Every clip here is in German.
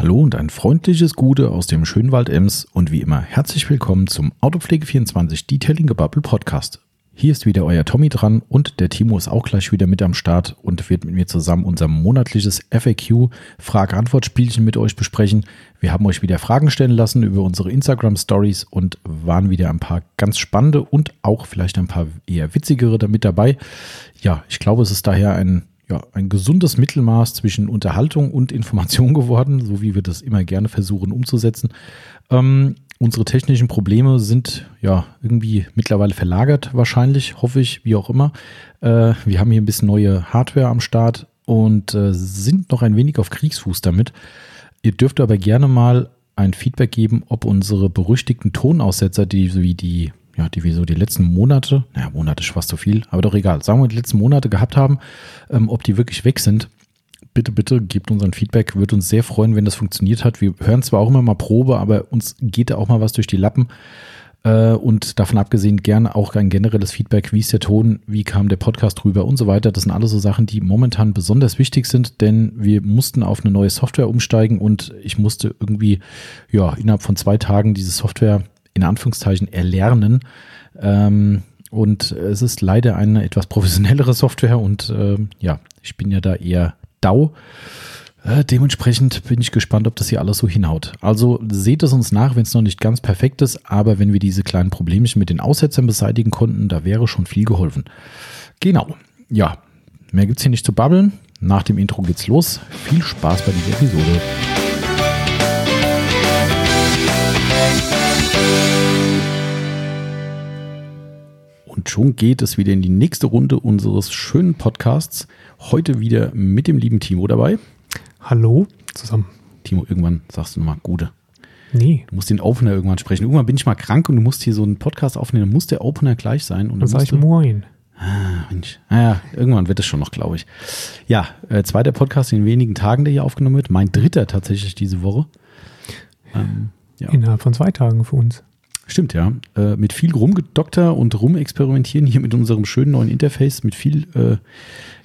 Hallo und ein freundliches Gute aus dem schönen Wald Ems und wie immer herzlich willkommen zum Autopflege24 Detailing Gebubble Podcast. Hier ist wieder euer Tommy dran und der Timo ist auch gleich wieder mit am Start und wird mit mir zusammen unser monatliches FAQ Frage-Antwort-Spielchen mit euch besprechen. Wir haben euch wieder Fragen stellen lassen über unsere Instagram-Stories und waren wieder ein paar ganz spannende und auch vielleicht ein paar eher witzigere damit dabei. Ja, ich glaube, es ist daher ein ja, ein gesundes Mittelmaß zwischen Unterhaltung und Information geworden, so wie wir das immer gerne versuchen umzusetzen. Ähm, unsere technischen Probleme sind ja irgendwie mittlerweile verlagert, wahrscheinlich, hoffe ich, wie auch immer. Äh, wir haben hier ein bisschen neue Hardware am Start und äh, sind noch ein wenig auf Kriegsfuß damit. Ihr dürft aber gerne mal ein Feedback geben, ob unsere berüchtigten Tonaussetzer, die wie die ja, die wir so die letzten Monate, naja, Monate ist fast so viel, aber doch egal, sagen wir die letzten Monate gehabt haben, ähm, ob die wirklich weg sind. Bitte, bitte gebt uns ein Feedback. Würde uns sehr freuen, wenn das funktioniert hat. Wir hören zwar auch immer mal Probe, aber uns geht da auch mal was durch die Lappen. Äh, und davon abgesehen gerne auch ein generelles Feedback. Wie ist der Ton? Wie kam der Podcast rüber und so weiter? Das sind alles so Sachen, die momentan besonders wichtig sind, denn wir mussten auf eine neue Software umsteigen und ich musste irgendwie, ja, innerhalb von zwei Tagen diese Software in Anführungszeichen erlernen. Ähm, und es ist leider eine etwas professionellere Software und äh, ja, ich bin ja da eher DAO. Äh, dementsprechend bin ich gespannt, ob das hier alles so hinhaut. Also seht es uns nach, wenn es noch nicht ganz perfekt ist, aber wenn wir diese kleinen Problemchen mit den Aussetzern beseitigen konnten, da wäre schon viel geholfen. Genau. Ja, mehr gibt es hier nicht zu babbeln. Nach dem Intro geht's los. Viel Spaß bei dieser Episode. Und schon geht es wieder in die nächste Runde unseres schönen Podcasts. Heute wieder mit dem lieben Timo dabei. Hallo zusammen. Timo, irgendwann sagst du nochmal Gute. Nee. Du musst den Opener irgendwann sprechen. Irgendwann bin ich mal krank und du musst hier so einen Podcast aufnehmen. Dann muss der Opener gleich sein. Und dann sag ich Moin. Ah, Mensch. Naja, ah irgendwann wird es schon noch, glaube ich. Ja, äh, zweiter Podcast in wenigen Tagen, der hier aufgenommen wird. Mein dritter tatsächlich diese Woche. Ähm, ja. Innerhalb von zwei Tagen für uns. Stimmt, ja. Äh, mit viel Rumgedokter und Rumexperimentieren hier mit unserem schönen neuen Interface, mit viel äh,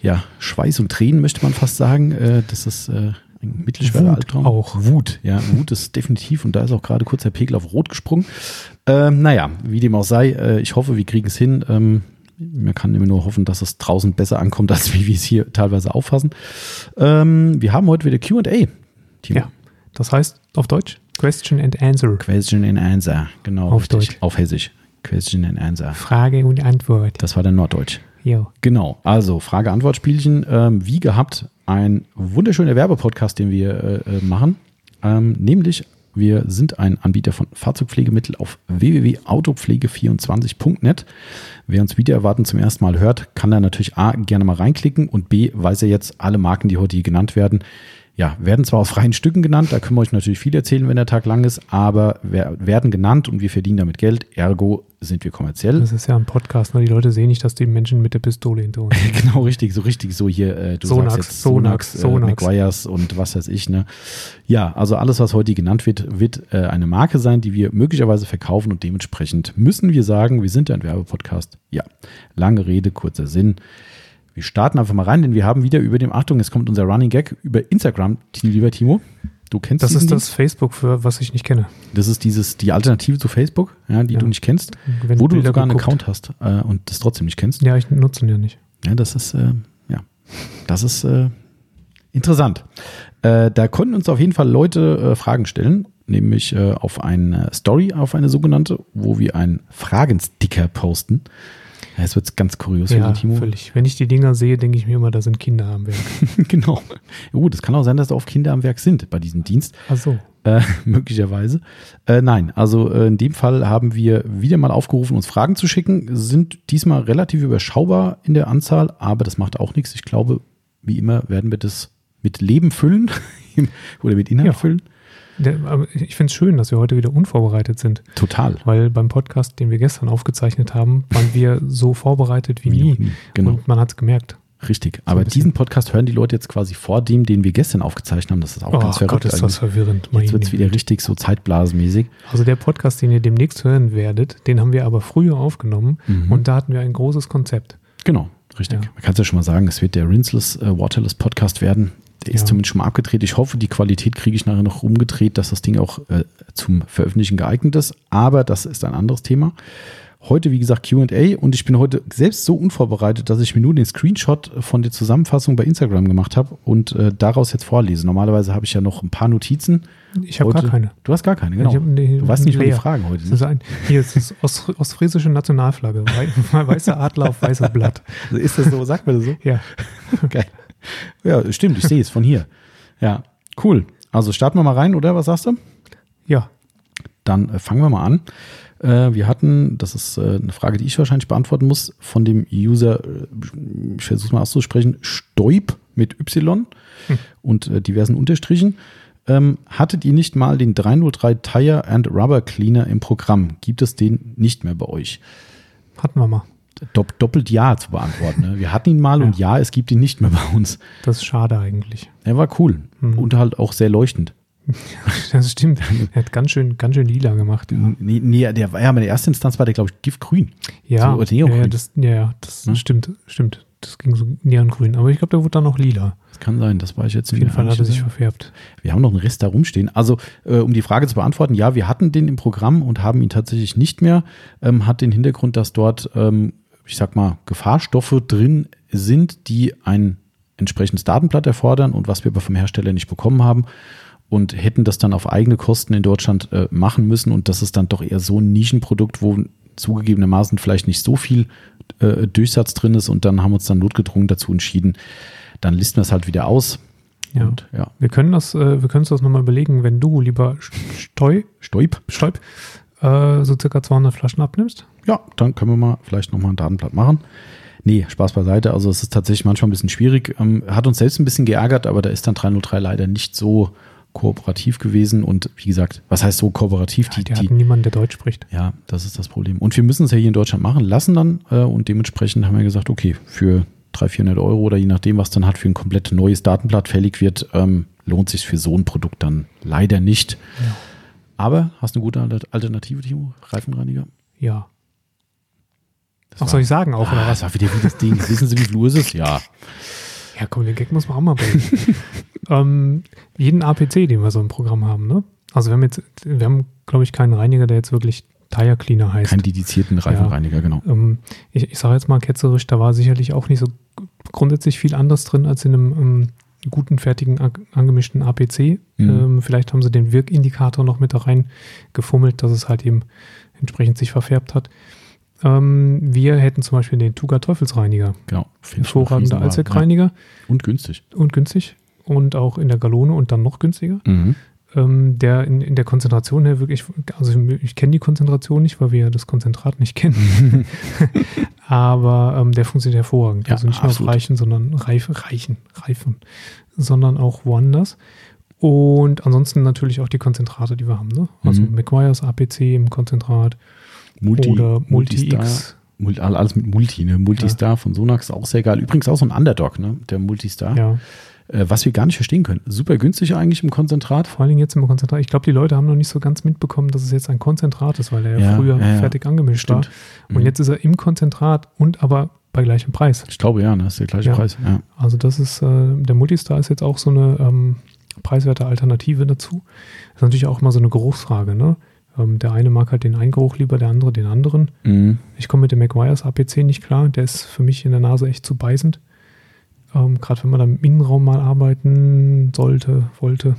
ja, Schweiß und Tränen, möchte man fast sagen. Äh, das ist äh, ein mittelschwerer Wut Albtraum. Auch. Wut, ja. Wut ist definitiv und da ist auch gerade kurz der Pegel auf Rot gesprungen. Ähm, naja, wie dem auch sei, äh, ich hoffe, wir kriegen es hin. Ähm, man kann immer nur hoffen, dass es draußen besser ankommt, als wie wir es hier teilweise auffassen. Ähm, wir haben heute wieder QA. Ja, das heißt auf Deutsch Question and Answer. Question and Answer, genau. Auf richtig. Deutsch. Auf Hessisch. Question and Answer. Frage und Antwort. Das war dann Norddeutsch. Jo. Genau. Also Frage-Antwort-Spielchen. Ähm, wie gehabt, ein wunderschöner Werbepodcast, den wir äh, äh, machen. Ähm, nämlich, wir sind ein Anbieter von Fahrzeugpflegemittel auf www.autopflege24.net. Wer uns wieder erwarten zum ersten Mal hört, kann da natürlich A, gerne mal reinklicken und B, weiß er jetzt alle Marken, die heute hier genannt werden, ja, werden zwar aus freien Stücken genannt, da können wir euch natürlich viel erzählen, wenn der Tag lang ist, aber werden genannt und wir verdienen damit Geld, ergo sind wir kommerziell. Das ist ja ein Podcast, ne? die Leute sehen nicht, dass die Menschen mit der Pistole hinter uns Genau, richtig, so richtig, so hier, äh, du Sonax, sagst jetzt Sonax, Sonax, Sonax. Äh, McGuire's und was weiß ich, ne. Ja, also alles, was heute genannt wird, wird äh, eine Marke sein, die wir möglicherweise verkaufen und dementsprechend müssen wir sagen, wir sind ein Werbepodcast. Ja, lange Rede, kurzer Sinn. Wir starten einfach mal rein, denn wir haben wieder über dem, Achtung, es kommt unser Running Gag über Instagram, lieber Timo. Du kennst Das ist das Facebook, für was ich nicht kenne. Das ist dieses, die Alternative zu Facebook, ja, die ja. du nicht kennst, Wenn wo du sogar einen Account hast äh, und das trotzdem nicht kennst. Ja, ich nutze ihn ja nicht. Ja, das ist, äh, ja, das ist äh, interessant. Äh, da konnten uns auf jeden Fall Leute äh, Fragen stellen, nämlich äh, auf eine Story, auf eine sogenannte, wo wir einen Fragensticker posten. Ja, es wird ganz kurios ja, Timo. völlig. Wenn ich die Dinger sehe, denke ich mir immer, da sind Kinder am Werk. genau. Gut, es kann auch sein, dass da oft Kinder am Werk sind bei diesem Dienst. Ach so. Äh, möglicherweise. Äh, nein, also äh, in dem Fall haben wir wieder mal aufgerufen, uns Fragen zu schicken. Sind diesmal relativ überschaubar in der Anzahl, aber das macht auch nichts. Ich glaube, wie immer werden wir das mit Leben füllen oder mit Inhalt ja. füllen. Ich finde es schön, dass wir heute wieder unvorbereitet sind. Total. Weil beim Podcast, den wir gestern aufgezeichnet haben, waren wir so vorbereitet wie, nie. Genau. Und man hat es gemerkt. Richtig. So Aber diesen Podcast hören die Leute jetzt quasi vor dem, den wir gestern aufgezeichnet haben. Das ist auch oh, ganz verrückt. Gott, ist das verwirrend. Jetzt wird es wieder richtig so zeitblasenmäßig. Also der Podcast, den ihr demnächst hören werdet, den haben wir aber früher aufgenommen mhm. und da hatten wir ein großes Konzept. Genau, richtig. Ja. Man kann es ja schon mal sagen, es wird der Rinseless, äh, Waterless Podcast werden ist Ja. zumindest schon mal abgedreht. Ich hoffe, die Qualität kriege ich nachher noch umgedreht, dass das Ding auch äh, zum Veröffentlichen geeignet ist. Aber das ist ein anderes Thema. Heute, wie gesagt, QA und ich bin heute selbst so unvorbereitet, dass ich mir nur den Screenshot von der Zusammenfassung bei Instagram gemacht habe und äh, daraus jetzt vorlese. Normalerweise habe ich ja noch ein paar Notizen. Ich habe gar keine. Du hast gar keine, genau. Ich hab- nee, du weißt nicht mal die leer. Fragen heute. Das Ne? hier ist das Ost, ostfriesische Nationalflagge. Wei- Weißer Adler auf weißem Blatt. Also Ist das so? Sagt man das so? Ja. Geil. Ja, stimmt, ich sehe es von hier. Ja, cool. Also starten wir mal rein, oder? Was sagst du? Ja. Dann äh, fangen wir mal an. Äh, wir hatten, das ist äh, eine Frage, die ich wahrscheinlich beantworten muss, von dem User, ich versuche mal auszusprechen, Stoib mit Y und äh, diversen Unterstrichen. Ähm, hattet ihr nicht mal den 303 Tire and Rubber Cleaner im Programm? Gibt es den nicht mehr bei euch? Hatten wir mal. Dopp doppelt Ja zu beantworten. Ne? Wir hatten ihn mal und ja, es gibt ihn nicht mehr bei uns. Das ist schade eigentlich. Er war cool Mhm. und halt auch sehr leuchtend. Das stimmt. Er hat ganz schön, ganz schön lila gemacht. Ja, Nee, nee, der war ja in der ersten Instanz war der, glaube ich, giftgrün. ja, So, ja, Neongrün. ja, das, ja, ja, das Ne? stimmt, stimmt. Das ging so neongrün. Aber ich glaube, der wurde dann noch lila. Das kann sein, das war ich jetzt Auf jeden Fall hat er sich verfärbt. Wir haben noch einen Rest da rumstehen. Also, äh, um die Frage zu beantworten, ja, wir hatten den im Programm und haben ihn tatsächlich nicht mehr. Ähm, hat den Hintergrund, dass dort, ähm, ich sag mal, Gefahrstoffe drin sind, die ein entsprechendes Datenblatt erfordern und was wir aber vom Hersteller nicht bekommen haben. Und hätten das dann auf eigene Kosten in Deutschland äh, machen müssen. Und das ist dann doch eher so ein Nischenprodukt, wo zugegebenermaßen vielleicht nicht so viel äh, Durchsatz drin ist. Und dann haben wir uns dann notgedrungen dazu entschieden, dann listen wir es halt wieder aus. Ja. Und ja, Wir können das, äh, wir können uns das nochmal überlegen, wenn du, lieber Steu, Stoib. Stäub, äh, so circa 200 Flaschen abnimmst. Ja, dann können wir mal vielleicht nochmal ein Datenblatt machen. Nee, Spaß beiseite. Also es ist tatsächlich manchmal ein bisschen schwierig. Ähm, hat uns selbst ein bisschen geärgert, aber da ist dann 303 leider nicht so kooperativ gewesen. Und wie gesagt, was heißt so kooperativ? Die, Die die, hatten niemanden, der Deutsch spricht. ja, das ist das Problem. Und wir müssen es ja hier in Deutschland machen lassen dann. Äh, und dementsprechend haben wir gesagt, okay, für 300, 400 Euro oder je nachdem, was dann halt für ein komplett neues Datenblatt fällig wird, ähm, lohnt sich für so ein Produkt dann leider nicht. Ja. Aber hast du eine gute Alter- Alternative, Timo? Reifenreiniger? Ja. Das Ach, war- soll ich sagen auch, oder Ah, was? das war wieder wie das Ding. Wissen Sie, wie viel Uhr ist es? Ja. Ja, komm, den Gag muss man auch mal bringen. ähm, jeden APC, den wir so im Programm haben, ne? Also wir haben jetzt, wir haben, glaube ich, keinen Reiniger, der jetzt wirklich Tire Cleaner heißt. Kein dedizierten Reifenreiniger, genau. Ähm, ich ich sage jetzt mal ketzerisch, da war sicherlich auch nicht so grundsätzlich viel anders drin als in einem ähm, guten, fertigen, angemischten APC. Mhm. Ähm, vielleicht haben sie den Wirkindikator noch mit da rein gefummelt, dass es halt eben entsprechend sich verfärbt hat. Ähm, wir hätten zum Beispiel den Tuga Teufelsreiniger. genau. Hervorragender. Allzweckreiniger Ja. Und günstig. und günstig. Und auch in der Galone und dann noch günstiger. Mhm. Ähm, der in, in der Konzentration her wirklich, also ich, ich kenne die Konzentration nicht, weil wir ja das Konzentrat nicht kennen. Aber ähm, der funktioniert hervorragend. Ja, also nicht nur auf absolut. Reichen, sondern Reife, Reichen, Reifen, sondern auch woanders. Und ansonsten natürlich auch die Konzentrate, die wir haben. Ne? Also Mhm. McGuire's APC im Konzentrat Multi, oder Multistar. Multi-X. Mul- Alles mit Multi, ne? Multistar von Sonax, auch sehr geil. Übrigens auch so ein Underdog, ne? Der Multistar. Ja, was wir gar nicht verstehen können. Super günstig eigentlich im Konzentrat. vor allen Dingen jetzt im Konzentrat. Ich glaube, die Leute haben noch nicht so ganz mitbekommen, dass es jetzt ein Konzentrat ist, weil er ja, Ja, früher ja, fertig angemischt war. Stimmt. Und Mhm. jetzt ist er im Konzentrat und aber bei gleichem Preis. Ich glaube ja? Das ist der gleiche. Preis. Also das ist, äh, der Multistar ist jetzt auch so eine ähm, preiswerte Alternative dazu. Das ist natürlich auch immer so eine Geruchsfrage, ne? Ähm, der eine mag halt den einen Geruch lieber, der andere den anderen. Mhm. Ich komme mit dem McGuire's APC nicht klar, der ist für mich in der Nase echt zu beißend. Ähm, Gerade wenn man da im Innenraum mal arbeiten sollte, wollte.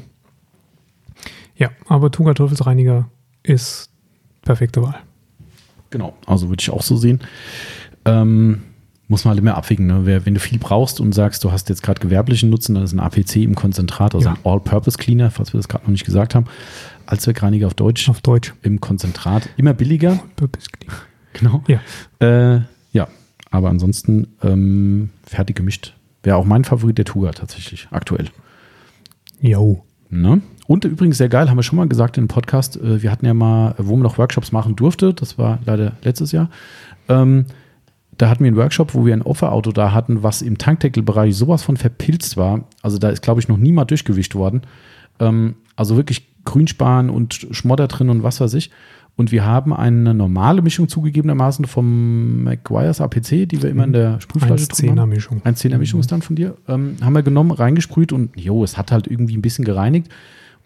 Ja, aber Tuga Teufelsreiniger ist perfekte Wahl. Genau, also würde ich auch so sehen. Ähm, muss man halt immer abwägen. Ne? Wenn du viel brauchst und sagst, du hast jetzt gerade gewerblichen Nutzen, dann ist ein APC im Konzentrat, also Ja. ein All-Purpose Cleaner, falls wir das gerade noch nicht gesagt haben, Allzweckreiniger auf Deutsch Auf Deutsch. im Konzentrat. Immer billiger. Genau. Ja. Äh, ja, aber ansonsten ähm, fertig gemischt. Wäre auch mein Favorit der Tuga tatsächlich aktuell. Jo. Ne? Und übrigens sehr geil, haben wir schon mal gesagt in dem Podcast, äh, wir hatten ja mal, wo man noch Workshops machen durfte, das war leider letztes Jahr, ähm, da hatten wir einen Workshop, wo wir ein Offerauto da hatten, was im Tankdeckelbereich sowas von verpilzt war. Also da ist, glaube ich, noch niemand durchgewischt worden. Ähm, also wirklich Grünspan und Schmodder drin und was weiß ich. Und wir haben eine normale Mischung zugegebenermaßen vom McGuire's APC, die wir immer in der Sprühflasche drin haben. 1,10er Mischung. Ein 10er Mischung ist dann von dir. Ähm, haben wir genommen, reingesprüht und jo, es hat halt irgendwie ein bisschen gereinigt.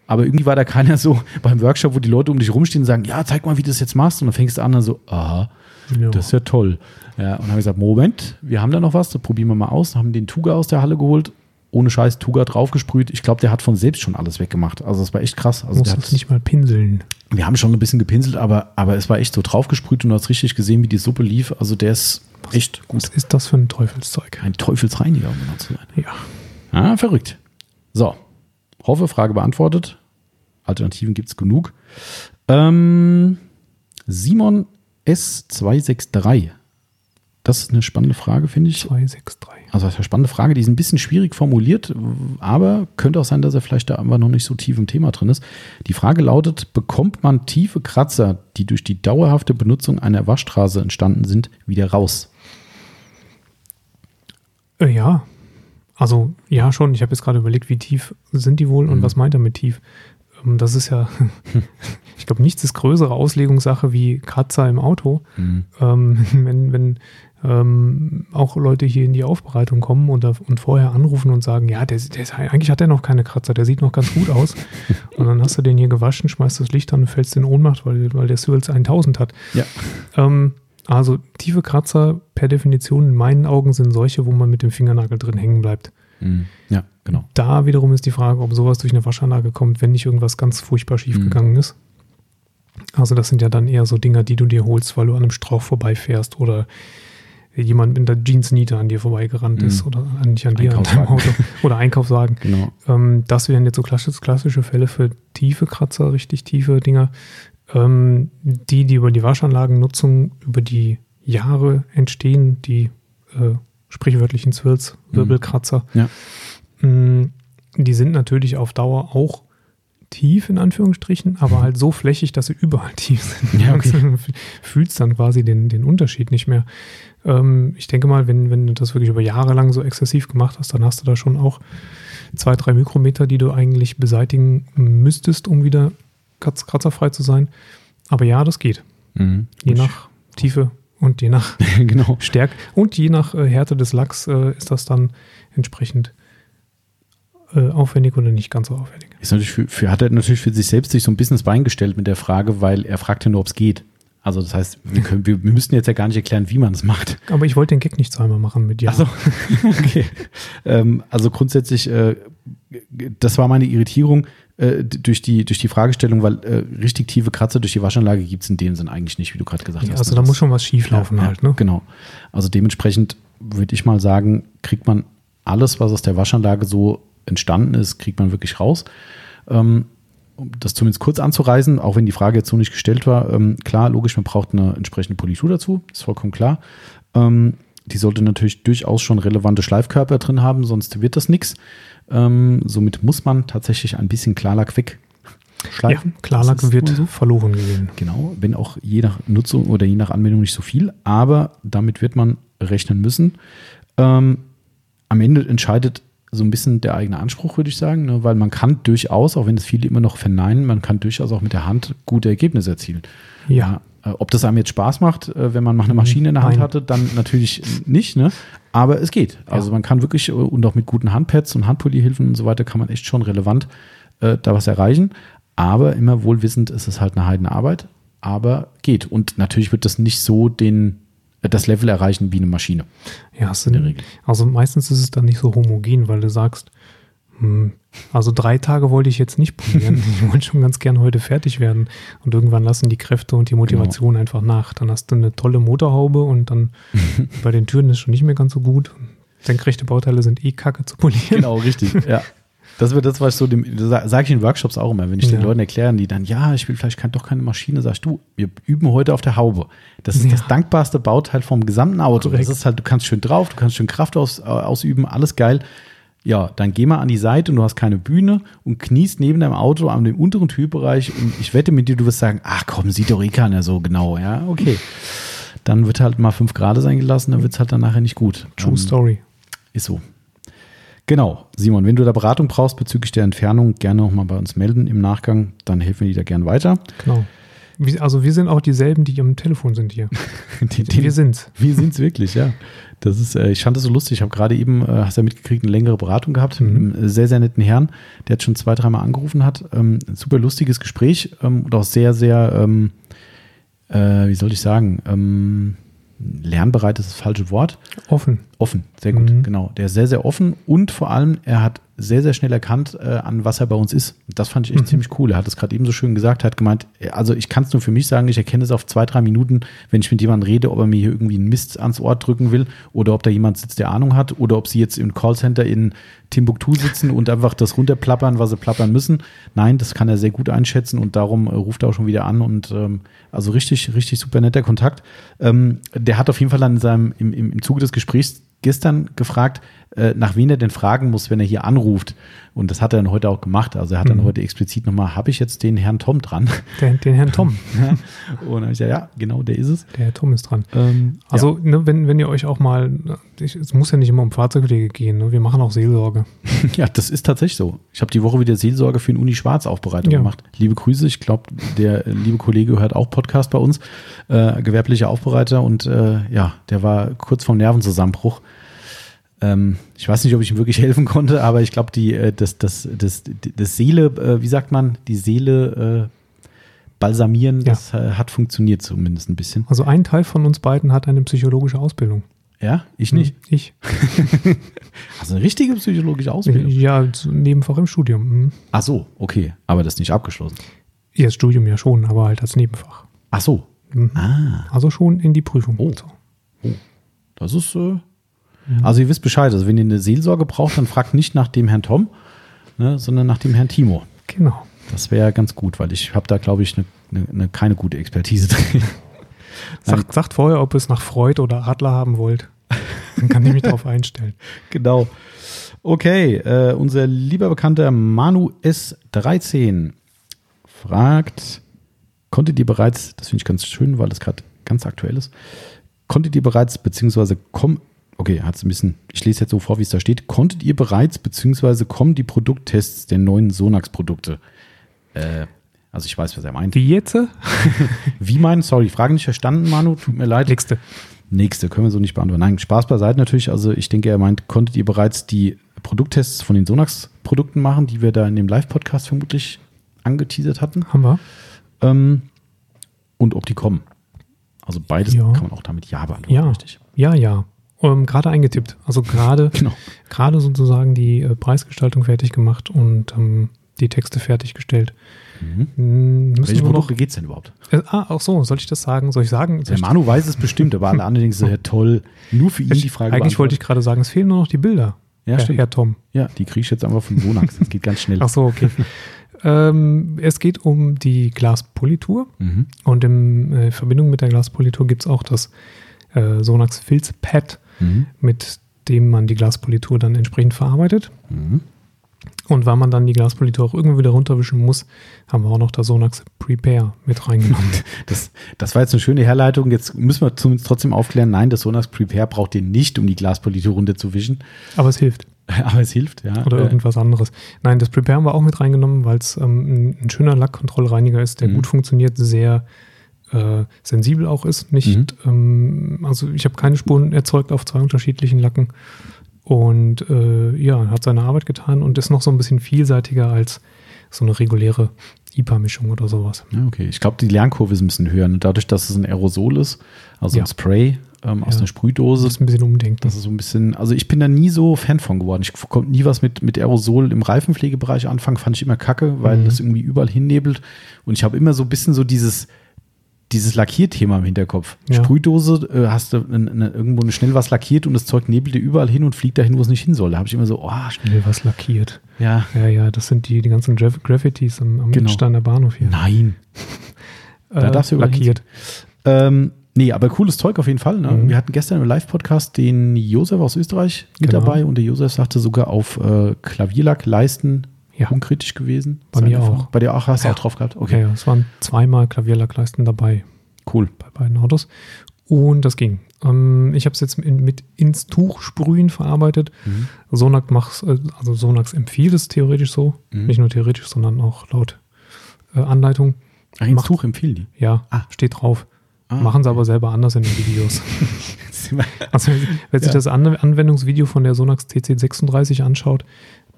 Aber irgendwie war da keiner so beim Workshop, wo die Leute um dich rumstehen und sagen, ja, zeig mal, wie du das jetzt machst. Und dann fängst du an und so, aha, Ja. das ist ja toll. Ja, und haben gesagt, Moment, wir haben da noch was, das probieren wir mal aus. Haben den Tuga aus der Halle geholt, ohne Scheiß Tuga draufgesprüht. Ich glaube, der hat von selbst schon alles weggemacht. Also das war echt krass. Also Muss nicht mal pinseln. wir haben schon ein bisschen gepinselt, aber, aber es war echt so draufgesprüht und du hast richtig gesehen, wie die Suppe lief. Also der ist echt gut. Was ist das für ein Teufelszeug? Ein Teufelsreiniger, um genau zu sein. Ja. Ah, verrückt. So, hoffe, Frage beantwortet. Alternativen gibt es genug. Ähm, Simon S263. Das ist eine spannende Frage, finde ich. 263. Also das ist eine spannende Frage, die ist ein bisschen schwierig formuliert, aber könnte auch sein, dass er vielleicht da einfach noch nicht so tief im Thema drin ist. Die Frage lautet, bekommt man tiefe Kratzer, die durch die dauerhafte Benutzung einer Waschstraße entstanden sind, wieder raus? Äh, ja. Also, ja, schon. Ich habe jetzt gerade überlegt, wie tief sind die wohl und Mhm. was meint er mit tief? Ähm, Das ist ja, ich glaube, nichts ist größere Auslegungssache wie Kratzer im Auto. Mhm. Ähm, wenn wenn ähm, auch Leute hier in die Aufbereitung kommen und, und vorher anrufen und sagen, ja, der, der ist, eigentlich hat er noch keine Kratzer, der sieht noch ganz gut aus. und dann hast du den hier gewaschen, schmeißt das Licht an und fällst in Ohnmacht, weil, weil der Sülz 1000 hat. Ja. Ähm, also tiefe Kratzer per Definition in meinen Augen sind solche, wo man mit dem Fingernagel drin hängen bleibt. Mhm. Ja, genau. Da wiederum ist die Frage, ob sowas durch eine Waschanlage kommt, wenn nicht irgendwas ganz furchtbar schief Mhm. gegangen ist. Also das sind ja dann eher so Dinger, die du dir holst, weil du an einem Strauch vorbeifährst oder jemand mit der Jeansniete an dir vorbeigerannt Mhm. ist oder nicht an dir, an deinem Auto oder Einkaufswagen. Genau. Ähm, das wären jetzt so klassisch, klassische Fälle für tiefe Kratzer, richtig tiefe Dinger. Ähm, die, die über die Waschanlagennutzung über die Jahre entstehen, die äh, sprichwörtlichen Zwirls, Wirbelkratzer, Ja. Mm, die sind natürlich auf Dauer auch tief in Anführungsstrichen, aber halt so flächig, dass sie überall tief sind. Ja, okay. Du fühlst dann quasi den, den Unterschied nicht mehr. Ähm, ich denke mal, wenn, wenn du das wirklich über Jahre lang so exzessiv gemacht hast, dann hast du da schon auch zwei, drei Mikrometer, die du eigentlich beseitigen müsstest, um wieder kratz, kratzerfrei zu sein. Aber ja, das geht. Mhm. Je nach Tiefe und je nach genau. Stärke und je nach äh, Härte des Lachs äh, ist das dann entsprechend äh, aufwendig oder nicht ganz so aufwendig. Ist natürlich für, für, hat er natürlich für sich selbst sich so ein bisschen das Bein gestellt mit der Frage, weil er fragt ja nur, ob es geht. Also das heißt, wir, können, wir, müssten jetzt ja gar nicht erklären, wie man es macht. Aber ich wollte den Gag nicht zweimal machen mit ja. Ach so. okay. ähm, also grundsätzlich, äh, das war meine Irritierung äh, durch, die, durch die Fragestellung, weil äh, richtig tiefe Kratzer durch die Waschanlage gibt es in dem Sinn eigentlich nicht, wie du gerade gesagt Ja, hast. also da muss schon was schief laufen ja, halt. Ne? Genau. Also dementsprechend würde ich mal sagen, kriegt man alles, was aus der Waschanlage so entstanden ist, kriegt man wirklich raus. Ähm, um das zumindest kurz anzureißen, auch wenn die Frage jetzt so nicht gestellt war, ähm, klar, logisch, man braucht eine entsprechende Politur dazu, ist vollkommen klar. Ähm, die sollte natürlich durchaus schon relevante Schleifkörper drin haben, sonst wird das nichts. Ähm, somit muss man tatsächlich ein bisschen Klarlack Ja, wegschleifen. Klarlack Das ist wird so. verloren gehen. Genau, wenn auch je nach Nutzung oder je nach Anwendung nicht so viel, aber damit wird man rechnen müssen. Ähm, am Ende entscheidet so ein bisschen der eigene Anspruch, würde ich sagen, ne? weil man kann durchaus, auch wenn es viele immer noch verneinen, man kann durchaus auch mit der Hand gute Ergebnisse erzielen. Ja. Äh, ob das einem jetzt Spaß macht, äh, wenn man mal eine Maschine in der Hand Nein. hatte, dann natürlich nicht, ne? Aber es geht. Also Ja. man kann wirklich äh, und auch mit guten Handpads und Handpolierhilfen und so weiter kann man echt schon relevant äh, da was erreichen. Aber immer wohlwissend ist es halt eine Heidenarbeit, aber geht. Und natürlich wird das nicht so den, das Level erreichen wie eine Maschine. Ja, In der Regel. also meistens ist es dann nicht so homogen, weil du sagst, hm, also drei Tage wollte ich jetzt nicht polieren. ich wollte schon ganz gern heute fertig werden. Und irgendwann lassen die Kräfte und die Motivation einfach nach. Dann hast du eine tolle Motorhaube und dann bei den Türen ist schon nicht mehr ganz so gut. Senkrechte Bauteile sind eh kacke zu polieren. Genau, richtig. ja. Das wird das, was ich so dem, sage ich in Workshops auch immer, wenn ich den Ja. Leuten erkläre, die dann, ja, ich will vielleicht kein, doch keine Maschine, sagst du, wir üben heute auf der Haube. Das ist Ja. das dankbarste Bauteil vom gesamten Auto. Korrekt. Das ist halt, du kannst schön drauf, du kannst schön Kraft aus, äh, ausüben, alles geil. Ja, dann geh mal an die Seite und du hast keine Bühne und kniest neben deinem Auto an dem unteren Türbereich und ich wette mit dir, du wirst sagen, ach komm, sieht doch eh keiner so genau. Ja, okay. Dann wird halt mal fünf Grad sein gelassen, dann wird es halt dann nachher nicht gut. True Ähm, Story. ist so. Genau, Simon, wenn du da Beratung brauchst bezüglich der Entfernung, gerne nochmal bei uns melden im Nachgang, dann helfen wir dir da gern weiter. Genau. Also wir sind auch dieselben, die am Telefon sind hier. Die, die, wir sind's. Wir sind's wirklich, ja. Das ist, äh, ich fand das so lustig. Ich habe gerade eben, äh, hast ja mitgekriegt, eine längere Beratung gehabt Mhm. mit einem sehr, sehr netten Herrn, der jetzt schon zwei, dreimal angerufen hat. Ähm, super lustiges Gespräch ähm, und auch sehr, sehr, ähm, äh, wie soll ich sagen, ähm, lernbereit ist das falsche Wort. Offen. Offen, sehr gut, Mhm. genau. Der ist sehr, sehr offen und vor allem, er hat sehr, sehr schnell erkannt, äh, an was er bei uns ist. Das fand ich echt Mhm. ziemlich cool. Er hat es gerade eben so schön gesagt, hat gemeint, äh, also ich kann es nur für mich sagen, ich erkenne es auf zwei, drei Minuten, wenn ich mit jemandem rede, ob er mir hier irgendwie einen Mist ans Ohr drücken will oder ob da jemand sitzt, der Ahnung hat oder ob sie jetzt im Callcenter in Timbuktu sitzen und einfach das runterplappern, was sie plappern müssen. Nein, das kann er sehr gut einschätzen und darum äh, ruft er auch schon wieder an und ähm, also richtig, richtig super netter Kontakt. Ähm, der hat auf jeden Fall dann in seinem, im, im, im Zuge des Gesprächs gestern gefragt, äh, nach wen er denn fragen muss, wenn er hier anruft. Und das hat er dann heute auch gemacht. Also er hat dann Mhm. heute explizit nochmal, habe ich jetzt den Herrn Tom dran? Den, den Herrn Tom. und dann habe ich gesagt, ja, genau, der ist es. Der Herr Tom ist dran. Ähm, Also, ne, wenn, wenn ihr euch auch mal, ich, es muss ja nicht immer um Fahrzeugpflege gehen, ne? wir machen auch Seelsorge. ja, das ist tatsächlich so. Ich habe die Woche wieder Seelsorge für den Uni Schwarz Aufbereitung Ja. gemacht. Liebe Grüße, ich glaube, der äh, liebe Kollege hört auch Podcast bei uns, äh, gewerblicher Aufbereiter und äh, ja, der war kurz vorm Nervenzusammenbruch. Ähm, ich weiß nicht, ob ich ihm wirklich helfen konnte, aber ich glaube, die, äh, das, das, das, das Seele, äh, wie sagt man, die Seele äh, balsamieren, Ja. das äh, hat funktioniert zumindest ein bisschen. Also ein Teil von uns beiden hat eine psychologische Ausbildung. Ja, ich nicht. Ich. Also eine richtige psychologische Ausbildung. Ja, so Nebenfach im Studium. Mhm. Ach so, okay, aber das ist nicht abgeschlossen. Ja, das Studium ja schon, aber halt als Nebenfach. Ach so. Mhm. Ah. Also schon in die Prüfung. Oh. und So. Das ist, äh, also ihr wisst Bescheid. Also wenn ihr eine Seelsorge braucht, dann fragt nicht nach dem Herrn Tom, ne, sondern nach dem Herrn Timo. Genau. Das wäre ganz gut, weil ich habe da, glaube ich, ne, ne, ne, keine gute Expertise drin. Sagt, sagt vorher, ob ihr es nach Freud oder Adler haben wollt. Dann kann ich mich darauf einstellen. genau. Okay, äh, unser lieber bekannter Manu S13 fragt, konntet ihr bereits, das finde ich ganz schön, weil das gerade ganz aktuell ist, konntet ihr bereits, beziehungsweise komm, okay, hat es ein bisschen, ich lese jetzt so vor, wie es da steht, konntet ihr bereits, beziehungsweise kommen die Produkttests der neuen Sonax-Produkte? Äh, also ich weiß, was er meint. Wie jetzt? Wie meinen, sorry, Frage nicht verstanden, Manu, tut mir leid. Nächste. Nächste, können wir so nicht beantworten. Nein, Spaß beiseite natürlich. Also ich denke, er meint, konntet ihr bereits die Produkttests von den Sonax-Produkten machen, die wir da in dem Live-Podcast vermutlich angeteasert hatten? Haben wir? Ähm, und ob die kommen. Also beides Ja. kann man auch damit Ja beantworten, Ja. richtig? Ja, ja. Ähm, gerade eingetippt. Also gerade Genau. gerade sozusagen die äh, Preisgestaltung fertig gemacht und ähm, die Texte fertiggestellt. Mhm. Hm, müssen Welche Produkte geht es denn überhaupt? äh, ah, ach so, soll ich das sagen? Soll ich sagen? Soll Der ich, Manu weiß es bestimmt, aber alle anderen denken ja toll, nur für ihn die Frage eigentlich wollte ich gerade sagen, es fehlen nur noch die Bilder. Ja, Herr, stimmt. Herr Tom. Ja, die kriege ich jetzt einfach von Sonax. Das geht ganz schnell. Ach so, okay. ähm, es geht um die Glaspolitur Mhm. und in äh, Verbindung mit der Glaspolitur gibt es auch das äh, Sonax Filzpad, Mhm. mit dem man die Glaspolitur dann entsprechend verarbeitet. Mhm. Und weil man dann die Glaspolitur auch irgendwie wieder runterwischen muss, haben wir auch noch das Sonax Prepare mit reingenommen. Das, das war jetzt eine schöne Herleitung. Jetzt müssen wir zumindest trotzdem aufklären, nein, das Sonax Prepare braucht ihr nicht, um die Glaspolitur runterzuwischen. Aber es hilft. Aber es hilft, ja. Oder irgendwas anderes. Nein, das Prepare haben wir auch mit reingenommen, weil es ähm, ein, ein schöner Lackkontrollreiniger ist, der Mhm. gut funktioniert, sehr äh, sensibel auch ist. Nicht, ähm, also ich habe keine Spuren erzeugt auf zwei unterschiedlichen Lacken. Und äh, ja, hat seine Arbeit getan und ist noch so ein bisschen vielseitiger als so eine reguläre IPA-Mischung oder sowas. Ja, okay. Ich glaube, die Lernkurve ist ein bisschen höher. Und dadurch, dass es ein Aerosol ist, also Ja. ein Spray ähm, aus Ja. einer Sprühdose, Das ist ein bisschen umdenken. das ist so ein bisschen, also ich bin da nie so Fan von geworden. Ich konnte nie was mit, mit Aerosol im Reifenpflegebereich anfangen, fand ich immer kacke, weil Mhm. das irgendwie überall hinnebelt. Und ich habe immer so ein bisschen so dieses, dieses Lackierthema im Hinterkopf. Ja. Sprühdose, äh, hast du eine, eine, irgendwo schnell was lackiert und das Zeug nebelt dir überall hin und fliegt dahin, wo es nicht hin soll. Da habe ich immer so, oh, Schnell was lackiert. ja, Ja, ja, das sind die, die ganzen Graf Graffitis am, am Genau. Bahnhof hier. nein. Da darfst du überall lackiert. Ähm, nee, aber cooles Zeug auf jeden Fall. Ne? Mhm. Wir hatten gestern im Live-Podcast den Josef aus Österreich mit Genau. dabei und der Josef sagte sogar auf äh, Klavierlack leisten Ja. unkritisch gewesen. Bei mir auch. Bei dir auch hast du Ja. auch drauf gehabt? Okay, Okay, ja, es waren zweimal Klavierlackleisten dabei cool. bei beiden Autos. Und das ging. Ähm, ich habe es jetzt in, mit ins Tuch sprühen verarbeitet. Mhm. Sonax macht, äh, also Sonax empfiehlt es theoretisch so. Mhm. Nicht nur theoretisch, sondern auch laut äh, Anleitung. Ach, ins Macht- Tuch empfehlen die. Ja, Ah. steht drauf. Ah, Machen sie aber selber anders in den Videos. okay. Also, wer sich Ja. das An Anwendungsvideo von der Sonax TC36 anschaut,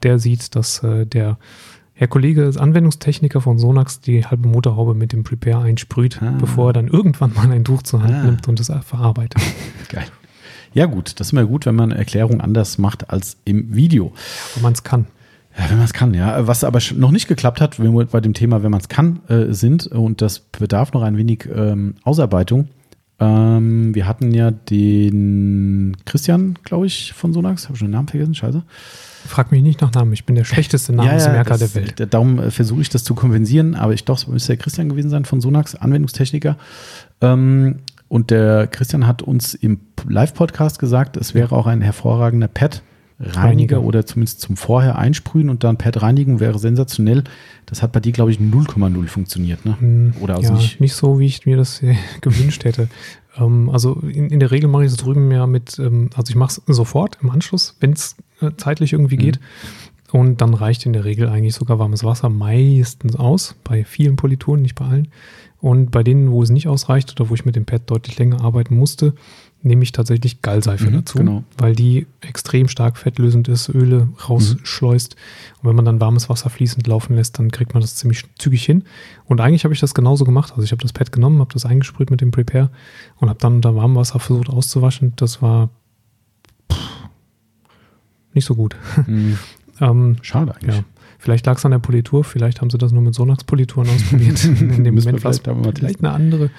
der sieht, dass äh, der Herr Kollege, ist Anwendungstechniker von Sonax, die halbe Motorhaube mit dem Prepare einsprüht, Ah. bevor er dann irgendwann mal ein Tuch zur Hand Ah. nimmt und es verarbeitet. Geil. Ja, gut, das ist immer gut, wenn man eine Erklärung anders macht als im Video. Wenn man es kann. Ja, wenn man es kann, ja. Was aber noch nicht geklappt hat, wenn wir bei dem Thema, wenn man es kann, äh, sind, und das bedarf noch ein wenig ähm, Ausarbeitung. Ähm, wir hatten ja den Christian, glaube ich, von Sonax. Habe schon den Namen vergessen, scheiße. Frag mich nicht nach Namen, ich bin der schlechteste Namensmerker das- der Welt. d- Darum äh, versuche ich das zu kompensieren, aber ich glaube, es müsste der Christian gewesen sein von Sonax, Anwendungstechniker. Ähm, und der Christian hat uns im Live-Podcast gesagt, es wäre auch ein hervorragender Pad. Reiniger oder zumindest zum Vorher einsprühen und dann Pad reinigen wäre sensationell. Das hat bei dir, glaube ich, 0,0 funktioniert, ne? Hm, Oder also ja, nicht. nicht. so, wie ich mir das äh, gewünscht hätte. Ähm, also in, in der Regel mache ich es drüben ja mit, ähm, also ich mache es sofort im Anschluss, wenn es äh, zeitlich irgendwie Mhm. geht. Und dann reicht in der Regel eigentlich sogar warmes Wasser meistens aus, bei vielen Polituren, nicht bei allen. Und bei denen, wo es nicht ausreicht oder wo ich mit dem Pad deutlich länger arbeiten musste, nehme ich tatsächlich Gallseife Mhm, dazu, genau. weil die extrem stark fettlösend ist, Öle rausschleust. Und wenn man dann warmes Wasser fließend laufen lässt, dann kriegt man das ziemlich zügig hin. Und eigentlich habe ich das genauso gemacht. Also ich habe das Pad genommen, habe das eingesprüht mit dem Prepare und habe dann unter warmem Wasser versucht auszuwaschen. Das war pff, nicht so gut. Hm, ähm, schade eigentlich. ja. Vielleicht lag es an der Politur, vielleicht haben sie das nur mit Sonax-Polituren ausprobiert. In dem Moment vielleicht vielleicht eine andere.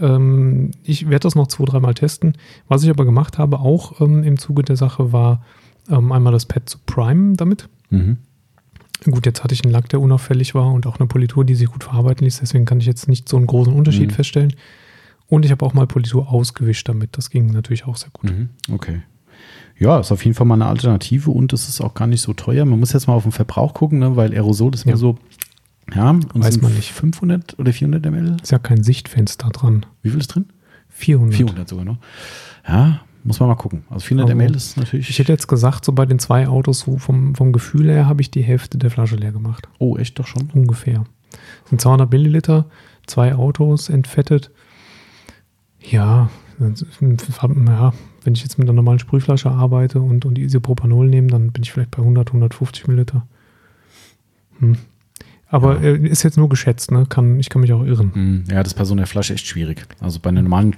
Ähm, ich werde das noch zwei, dreimal testen. Was ich aber gemacht habe, auch ähm, im Zuge der Sache, war ähm, einmal das Pad zu primen damit. Mhm. Gut, jetzt hatte ich einen Lack, der unauffällig war und auch eine Politur, die sich gut verarbeiten ließ. Deswegen kann ich jetzt nicht so einen großen Unterschied Mhm. feststellen. Und ich habe auch mal Politur ausgewischt damit. Das ging natürlich auch sehr gut. Mhm. Okay. Ja, ist auf jeden Fall mal eine Alternative und es ist auch gar nicht so teuer. Man muss jetzt mal auf den Verbrauch gucken, ne, weil Aerosol ist Ja. mir so, ja, und Weiß man nicht. 500 oder 400 ml. Ist ja kein Sichtfenster dran. Wie viel ist drin? 400. 400 sogar noch. Ja, muss man mal gucken. Also 400 Also, ml ist natürlich. Ich hätte jetzt gesagt, so bei den zwei Autos, so vom, vom Gefühl her, habe ich die Hälfte der Flasche leer gemacht. oh, echt doch schon. Ungefähr. Das sind 200 Milliliter, zwei Autos entfettet. Ja, ein- ja, wenn ich jetzt mit einer normalen Sprühflasche arbeite und, und Isopropanol nehme, dann bin ich vielleicht bei 100, 150 Milliliter. Hm. Aber Ja. ist jetzt nur geschätzt, ne? Kann, ich kann mich auch irren. Hm, Ja, das ist bei so einer Flasche echt schwierig. Also bei einer normalen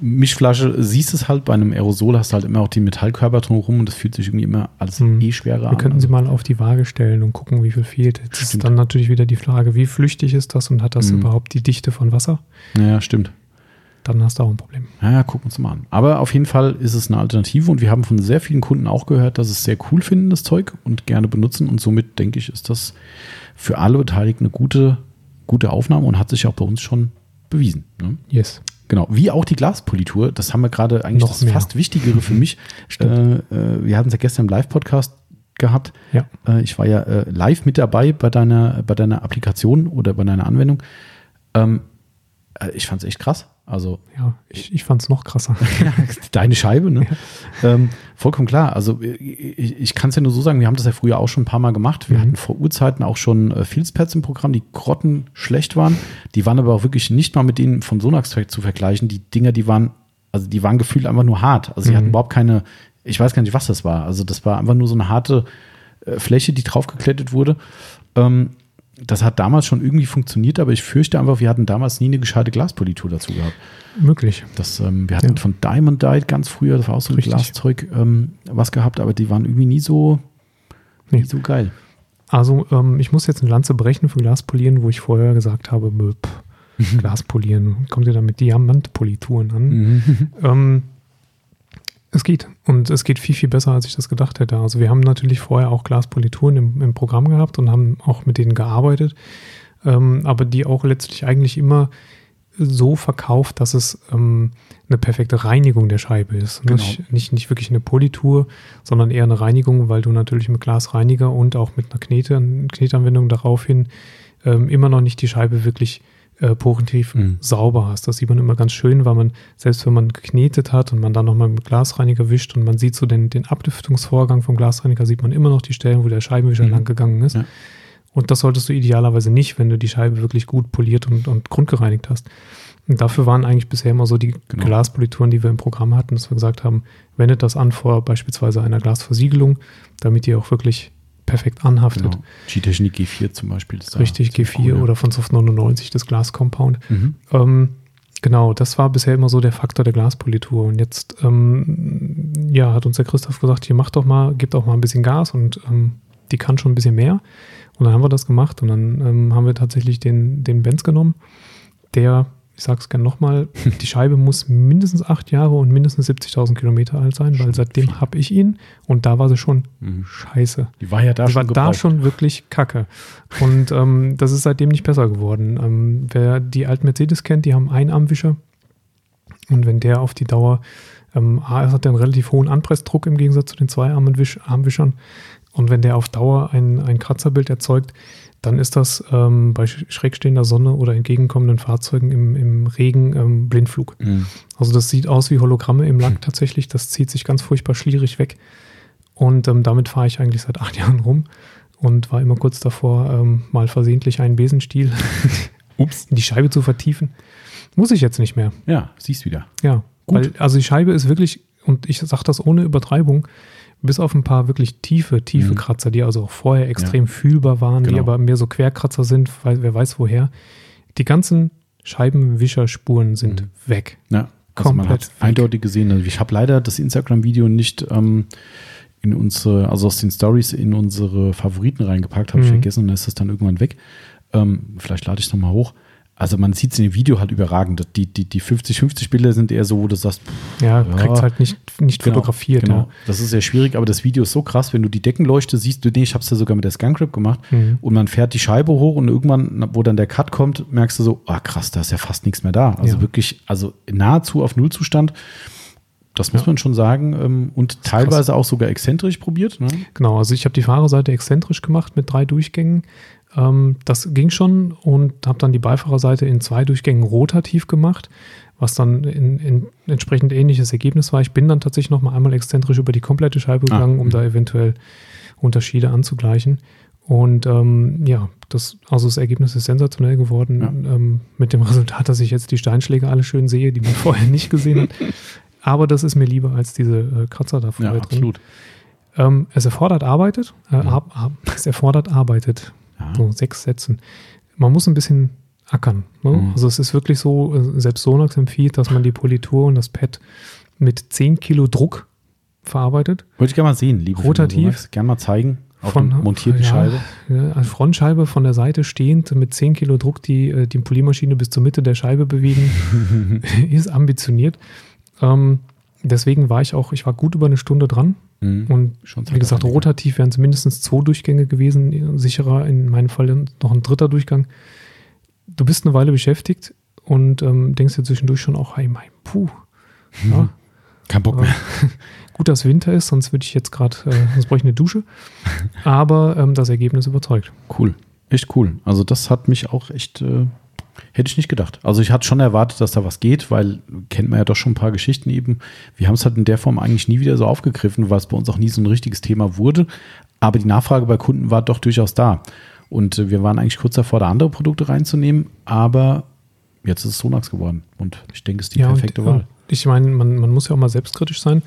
Mischflasche siehst du es halt, bei einem Aerosol hast du halt immer auch die Metallkörper drumherum und das fühlt sich irgendwie immer alles Hm. eh schwerer Wir an. könnten sie Also, mal auf die Waage stellen und gucken, wie viel fehlt. Jetzt Stimmt. ist dann natürlich wieder die Frage, wie flüchtig ist das und hat das Mhm. überhaupt die Dichte von Wasser? ja, stimmt. Dann hast du auch ein Problem. Ja, ja, gucken wir uns mal an. Aber auf jeden Fall ist es eine Alternative und wir haben von sehr vielen Kunden auch gehört, dass sie es sehr cool finden, das Zeug und gerne benutzen. Und somit denke ich, ist das für alle Beteiligten eine gute, gute Aufnahme und hat sich auch bei uns schon bewiesen. Ne? Yes. Genau, wie auch die Glaspolitur, das haben wir gerade eigentlich Noch das mehr. fast Wichtigere für mich. Äh, äh, wir hatten es ja gestern im Live-Podcast gehabt. Ja. Äh, ich war ja äh, live mit dabei bei deiner, bei deiner Applikation oder bei deiner Anwendung. Ähm, äh, ich fand es echt krass. Also Ja, ich, ich fand es noch krasser. deine Scheibe, ne? Ähm, vollkommen klar. Also ich, ich kann es ja nur so sagen, wir haben das ja früher auch schon ein paar Mal gemacht. Wir Mhm. hatten vor Urzeiten auch schon äh, Fieldspads im Programm, die grotten schlecht waren. Die waren aber auch wirklich nicht mal mit denen von Sonax zu vergleichen. Die Dinger, die waren, also die waren gefühlt einfach nur hart. Also die Mhm. hatten überhaupt keine, ich weiß gar nicht, was das war. Also das war einfach nur so eine harte äh, Fläche, die draufgeklettet wurde. Ähm, das hat damals schon irgendwie funktioniert, aber ich fürchte einfach, wir hatten damals nie eine gescheite Glaspolitur dazu gehabt. Möglich. Das, ähm, wir hatten Ja. von Diamond Dyed ganz früher, das war auch so ein Richtig. Glaszeug, ähm, was gehabt, aber die waren irgendwie nie so, Nee. nie so geil. Also, ähm, ich muss jetzt eine Lanze brechen für Glaspolieren, wo ich vorher gesagt habe, mö, pff, Glaspolieren, kommt ihr da mit Diamantpolituren an? Mhm. Es geht. Und es geht viel, viel besser, als ich das gedacht hätte. Also wir haben natürlich vorher auch Glaspolituren im, im Programm gehabt und haben auch mit denen gearbeitet, ähm, aber die auch letztlich eigentlich immer so verkauft, dass es ähm, eine perfekte Reinigung der Scheibe ist. Genau. Nicht, nicht, nicht wirklich eine Politur, sondern eher eine Reinigung, weil du natürlich mit Glasreiniger und auch mit einer Knete, Knetanwendung daraufhin ähm, immer noch nicht die Scheibe wirklich äh, porentief mhm. sauber hast. Das sieht man immer ganz schön, weil man, selbst wenn man geknetet hat und man dann nochmal mit Glasreiniger wischt und man sieht so den, den Abdüftungsvorgang vom Glasreiniger, sieht man immer noch die Stellen, wo der Scheibenwischer mhm. lang gegangen ist. Ja. Und das solltest du idealerweise nicht, wenn du die Scheibe wirklich gut poliert und, und grundgereinigt hast. Und dafür waren eigentlich bisher immer so die genau. Glaspolituren, die wir im Programm hatten, dass wir gesagt haben, wendet das an vor beispielsweise einer Glasversiegelung, damit die auch wirklich perfekt anhaftet. Genau. G-Technik G4 zum Beispiel. Richtig, G4 cool, ja. oder von Soft 99, das Glas Compound. Mhm. Ähm, genau, das war bisher immer so der Faktor der Glaspolitur. Und jetzt ähm, ja, hat uns der Christoph gesagt, hier macht doch mal, gibt auch mal ein bisschen Gas und ähm, die kann schon ein bisschen mehr. Und dann haben wir das gemacht und dann ähm, haben wir tatsächlich den, den Benz genommen, der ich sage es gerne nochmal, die Scheibe muss mindestens acht Jahre und mindestens 70.000 Kilometer alt sein, weil seitdem habe ich ihn und da war sie schon mhm. scheiße. Die war ja da die schon war da schon wirklich kacke. Und ähm, das ist seitdem nicht besser geworden. Ähm, wer die alten Mercedes kennt, die haben einen Armwischer und wenn der auf die Dauer, ähm, A, hat einen relativ hohen Anpressdruck im Gegensatz zu den zwei Armwischern und wenn der auf Dauer ein, ein Kratzerbild erzeugt, dann ist das ähm, bei schrägstehender Sonne oder entgegenkommenden Fahrzeugen im, im Regen ähm, Blindflug. Mhm. Also das sieht aus wie Hologramme im Lack mhm. tatsächlich. Das zieht sich ganz furchtbar schlierig weg. Und ähm, damit fahre ich eigentlich seit acht Jahren rum und war immer kurz davor, ähm, mal versehentlich einen Besenstiel Ups. in die Scheibe zu vertiefen. Muss ich jetzt nicht mehr. Ja, siehst wieder. Ja, Gut. Weil, also die Scheibe ist wirklich, und ich sage das ohne Übertreibung, bis auf ein paar wirklich tiefe, tiefe mhm. Kratzer, die also auch vorher extrem ja. fühlbar waren, genau. die aber mehr so Querkratzer sind, weil wer weiß woher. Die ganzen Scheibenwischerspuren sind mhm. weg. Ja, also Komplett man hat eindeutig gesehen. Also ich habe leider das Instagram-Video nicht ähm, in unsere, also aus den Stories in unsere Favoriten reingepackt, habe mhm. ich vergessen und dann ist das dann irgendwann weg. Ähm, vielleicht lade ich es nochmal hoch. Also man sieht es in dem Video halt überragend. Die, die, die 50-50 Bilder sind eher so, wo du sagst, pff, ja, ja, kriegst halt nicht, nicht genau, fotografiert. Genau. Ja. Das ist sehr schwierig, aber das Video ist so krass, wenn du die Deckenleuchte siehst, du, nee, ich habe es ja sogar mit der Scangrip gemacht mhm. und man fährt die Scheibe hoch und irgendwann, wo dann der Cut kommt, merkst du so, ah krass, da ist ja fast nichts mehr da. Also ja. wirklich, also nahezu auf Nullzustand. Das muss ja. man schon sagen. Ähm, und teilweise krass. auch sogar exzentrisch probiert. Ne? Genau, also ich habe die Fahrerseite exzentrisch gemacht mit drei Durchgängen. Ähm, das ging schon und habe dann die Beifahrerseite in zwei Durchgängen rotativ gemacht, was dann in, in entsprechend ähnliches Ergebnis war. Ich bin dann tatsächlich noch mal einmal exzentrisch über die komplette Scheibe ah, gegangen, ah, um da eventuell Unterschiede anzugleichen. Und ähm, ja, das, also das Ergebnis ist sensationell geworden, ja. ähm, mit dem Resultat, dass ich jetzt die Steinschläge alle schön sehe, die man vorher nicht gesehen hat. Aber das ist mir lieber als diese äh, Kratzer da vorher ja, drin. Absolut. Ähm, es erfordert arbeitet, äh, ja. ab, ab, es erfordert arbeitet. Ja. So sechs Sätzen. Man muss ein bisschen ackern. Ne? Mhm. Also es ist wirklich so, äh, selbst Sonax empfiehlt, dass man die Politur und das Pad mit 10 Kilo Druck verarbeitet. Würde ich gerne mal sehen, liebe Rotativ. Gerne mal zeigen. Auf von montierten ja, Scheibe. Ja, eine Frontscheibe von der Seite stehend mit 10 Kilo Druck die, äh, die Poliermaschine bis zur Mitte der Scheibe bewegen, ist ambitioniert. Ähm, deswegen war ich auch, ich war gut über eine Stunde dran. Mhm. Und wie gesagt, rotativ wären es mindestens zwei Durchgänge gewesen, sicherer in meinem Fall noch ein dritter Durchgang. Du bist eine Weile beschäftigt und ähm, denkst dir zwischendurch schon auch, hey, mein, puh. Mhm. Ja. Kein Bock mehr. gut, dass Winter ist, sonst würde ich jetzt gerade, äh, sonst bräuchte ich eine Dusche. Aber ähm, das Ergebnis überzeugt. Cool. Echt cool. Also das hat mich auch echt äh, Hätte ich nicht gedacht. Also ich hatte schon erwartet, dass da was geht, weil kennt man ja doch schon ein paar Geschichten eben. Wir haben es halt in der Form eigentlich nie wieder so aufgegriffen, weil es bei uns auch nie so ein richtiges Thema wurde. Aber die Nachfrage bei Kunden war doch durchaus da. Und äh, wir waren eigentlich kurz davor, da andere Produkte reinzunehmen, aber jetzt ist es Sonax geworden. Und ich denke, es ist die ja, perfekte und, Wahl. Ich meine, man, man muss ja auch mal selbstkritisch sein.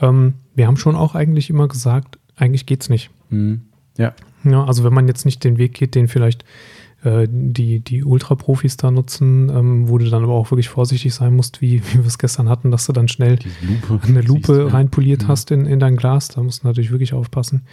Ähm, wir haben schon auch eigentlich immer gesagt, eigentlich geht es nicht. Mhm. Ja. ja. Also wenn man jetzt nicht den Weg geht, den vielleicht äh, die, die Ultra-Profis da nutzen, ähm, wo du dann aber auch wirklich vorsichtig sein musst, wie, wie wir es gestern hatten, dass du dann schnell Lupe eine Lupe siehst, reinpoliert ja. hast in, in dein Glas. Da musst du natürlich wirklich aufpassen.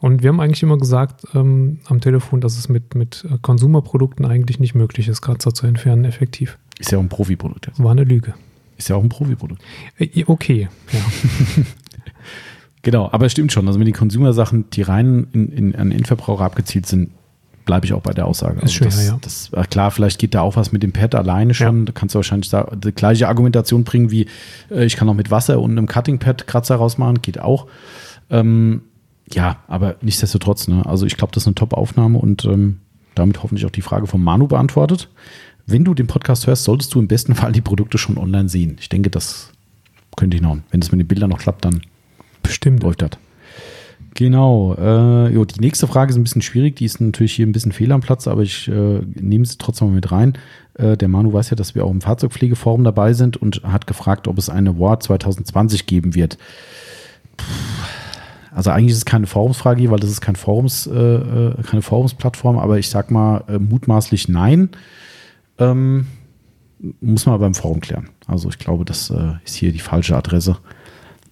Und wir haben eigentlich immer gesagt ähm, am Telefon, dass es mit, mit Konsumerprodukten eigentlich nicht möglich ist, Kratzer zu entfernen, effektiv. Ist ja auch ein Profiprodukt. Jetzt. War eine Lüge. Ist ja auch ein Profiprodukt. Äh, okay, ja. genau, aber es stimmt schon. Also wenn die Konsumersachen, die rein in, in, an Endverbraucher abgezielt sind, bleibe ich auch bei der Aussage. Ist also schwer, das, ja. Das, klar, vielleicht geht da auch was mit dem Pad alleine schon. Ja. Da kannst du wahrscheinlich die gleiche Argumentation bringen wie äh, ich kann auch mit Wasser und einem Cutting-Pad Kratzer rausmachen, geht auch. Ähm, ja, aber nichtsdestotrotz, ne? Also ich glaube, das ist eine Top-Aufnahme und ähm, damit hoffentlich auch die Frage von Manu beantwortet. wenn du den Podcast hörst, solltest du im besten Fall die Produkte schon online sehen. Ich denke, das könnte ich noch. Wenn es mit den Bildern noch klappt, dann Bestimmt. läuft das. Genau. Äh, jo, die nächste Frage ist ein bisschen schwierig. Die ist natürlich hier ein bisschen fehl am Platz, aber ich äh, nehme sie trotzdem mal mit rein. Äh, der Manu weiß ja, dass wir auch im Fahrzeugpflegeforum dabei sind und hat gefragt, ob es eine Award 2020 geben wird. Puh. Also eigentlich ist es keine Forumsfrage, weil das ist kein Forums, äh, äh, keine Forumsplattform, aber ich sag mal äh, mutmaßlich nein. Ähm, muss man aber im Forum klären. Also ich glaube, das äh, ist hier die falsche Adresse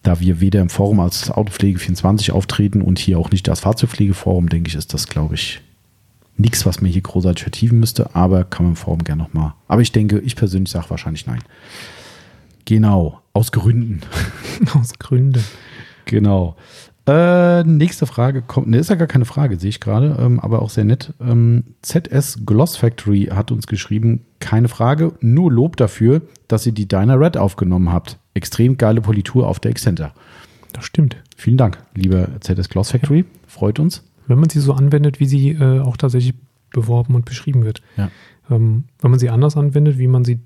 da wir weder im Forum als Autopflege24 auftreten und hier auch nicht als Fahrzeugpflegeforum, denke ich, ist das, glaube ich, nichts, was mir hier großartig vertiefen müsste, aber kann man im Forum gerne nochmal. Aber ich denke, ich persönlich sage wahrscheinlich nein. Genau, aus Gründen. Aus Gründen. Genau. Äh, nächste Frage kommt, ne, ist ja gar keine Frage, sehe ich gerade, ähm, aber auch sehr nett. Ähm, ZS Gloss Factory hat uns geschrieben, keine Frage, nur Lob dafür, dass ihr die Dyna Red aufgenommen habt. Extrem geile Politur auf der Exzenter. Das stimmt. Vielen Dank, lieber ZS Gloss Factory. Freut uns. Wenn man sie so anwendet, wie sie äh, auch tatsächlich beworben und beschrieben wird. Ja. Ähm, wenn man sie anders anwendet, wie man sie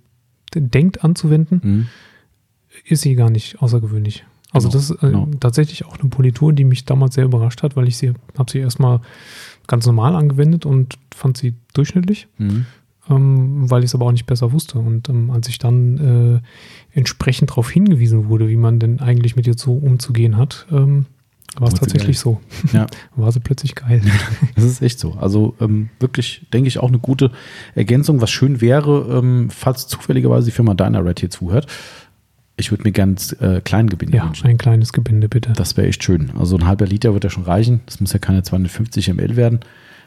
denkt anzuwenden, Mhm. ist sie gar nicht außergewöhnlich. Also Genau, das ist äh, genau. tatsächlich auch eine Politur, die mich damals sehr überrascht hat, weil ich sie habe sie erstmal ganz normal angewendet und fand sie durchschnittlich, Mhm. ähm, weil ich es aber auch nicht besser wusste. Und ähm, als ich dann äh, entsprechend darauf hingewiesen wurde, wie man denn eigentlich mit ihr so umzugehen hat, ähm, war es tatsächlich so. Ja. War sie plötzlich geil. Das ist echt so. Also ähm, wirklich, denke ich, auch eine gute Ergänzung. Was schön wäre, ähm, falls zufälligerweise die Firma Dynared hier zuhört. Ich würde mir ganz äh, Kleingebinde ja, wünschen. ein kleines Gebinde, bitte. Das wäre echt schön. Also ein halber Liter wird ja schon reichen. Das muss ja keine 250 ml werden.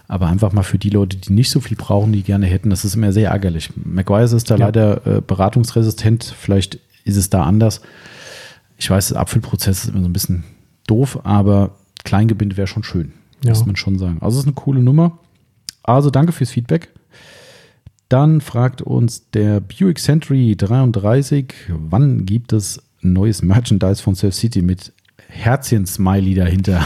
Aber einfach mal für die Leute, die nicht so viel brauchen, die gerne hätten, das ist immer sehr ärgerlich. McGuire's ist da Ja. leider äh, beratungsresistent. Vielleicht ist es da anders. Ich weiß, der Abfüllprozess ist immer so ein bisschen doof, aber Kleingebinde wäre schon schön. Ja. Muss man schon sagen. Also es ist eine coole Nummer. Also danke fürs Feedback. Dann fragt uns der Buick Century 33, wann gibt es neues Merchandise von Surf City mit Herzchen-Smiley dahinter?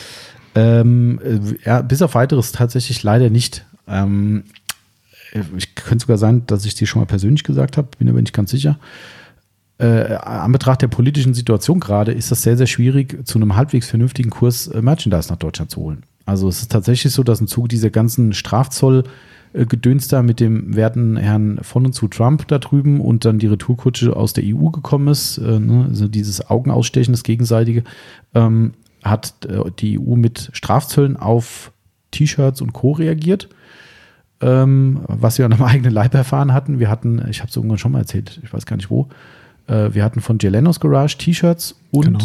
ähm, äh, ja, bis auf weiteres tatsächlich leider nicht. Ähm, äh, ich könnte sogar sein, dass ich dir schon mal persönlich gesagt habe, bin aber nicht ganz sicher. Äh, an Betracht der politischen Situation gerade ist das sehr, sehr schwierig, zu einem halbwegs vernünftigen Kurs äh, Merchandise nach Deutschland zu holen. Also es ist tatsächlich so, dass im Zuge dieser ganzen Strafzoll Gedöns da mit dem werten Herrn von und zu Trump da drüben und dann die Retourkutsche aus der EU gekommen ist, äh, ne, also dieses Augenausstechen, das gegenseitige, ähm, hat äh, die EU mit Strafzöllen auf T-Shirts und Co. reagiert ähm, was wir an einem eigenen Leib erfahren hatten. Wir hatten, ich habe es irgendwann schon mal erzählt, ich weiß gar nicht wo, äh, wir hatten von Gelenos Garage T-Shirts und Genau.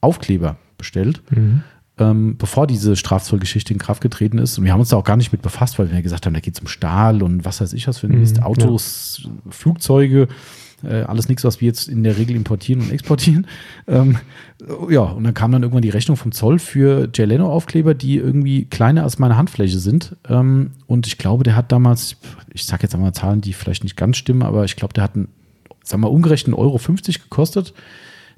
Aufkleber bestellt, Mhm. Ähm, bevor diese Strafzollgeschichte in Kraft getreten ist. Und wir haben uns da auch gar nicht mit befasst, weil wir ja gesagt haben, da geht es um Stahl und was weiß ich was für ein Mhm, Mist, Autos, Flugzeuge, äh, alles nichts, was wir jetzt in der Regel importieren und exportieren. Ähm, ja, und dann kam dann irgendwann die Rechnung vom Zoll für Geleno-Aufkleber, die irgendwie kleiner als meine Handfläche sind. Ähm, und ich glaube, der hat damals, ich sage jetzt einmal Zahlen, die vielleicht nicht ganz stimmen, aber ich glaube, der hat einen, sagen wir mal, umgerechnet 1,50 Euro gekostet,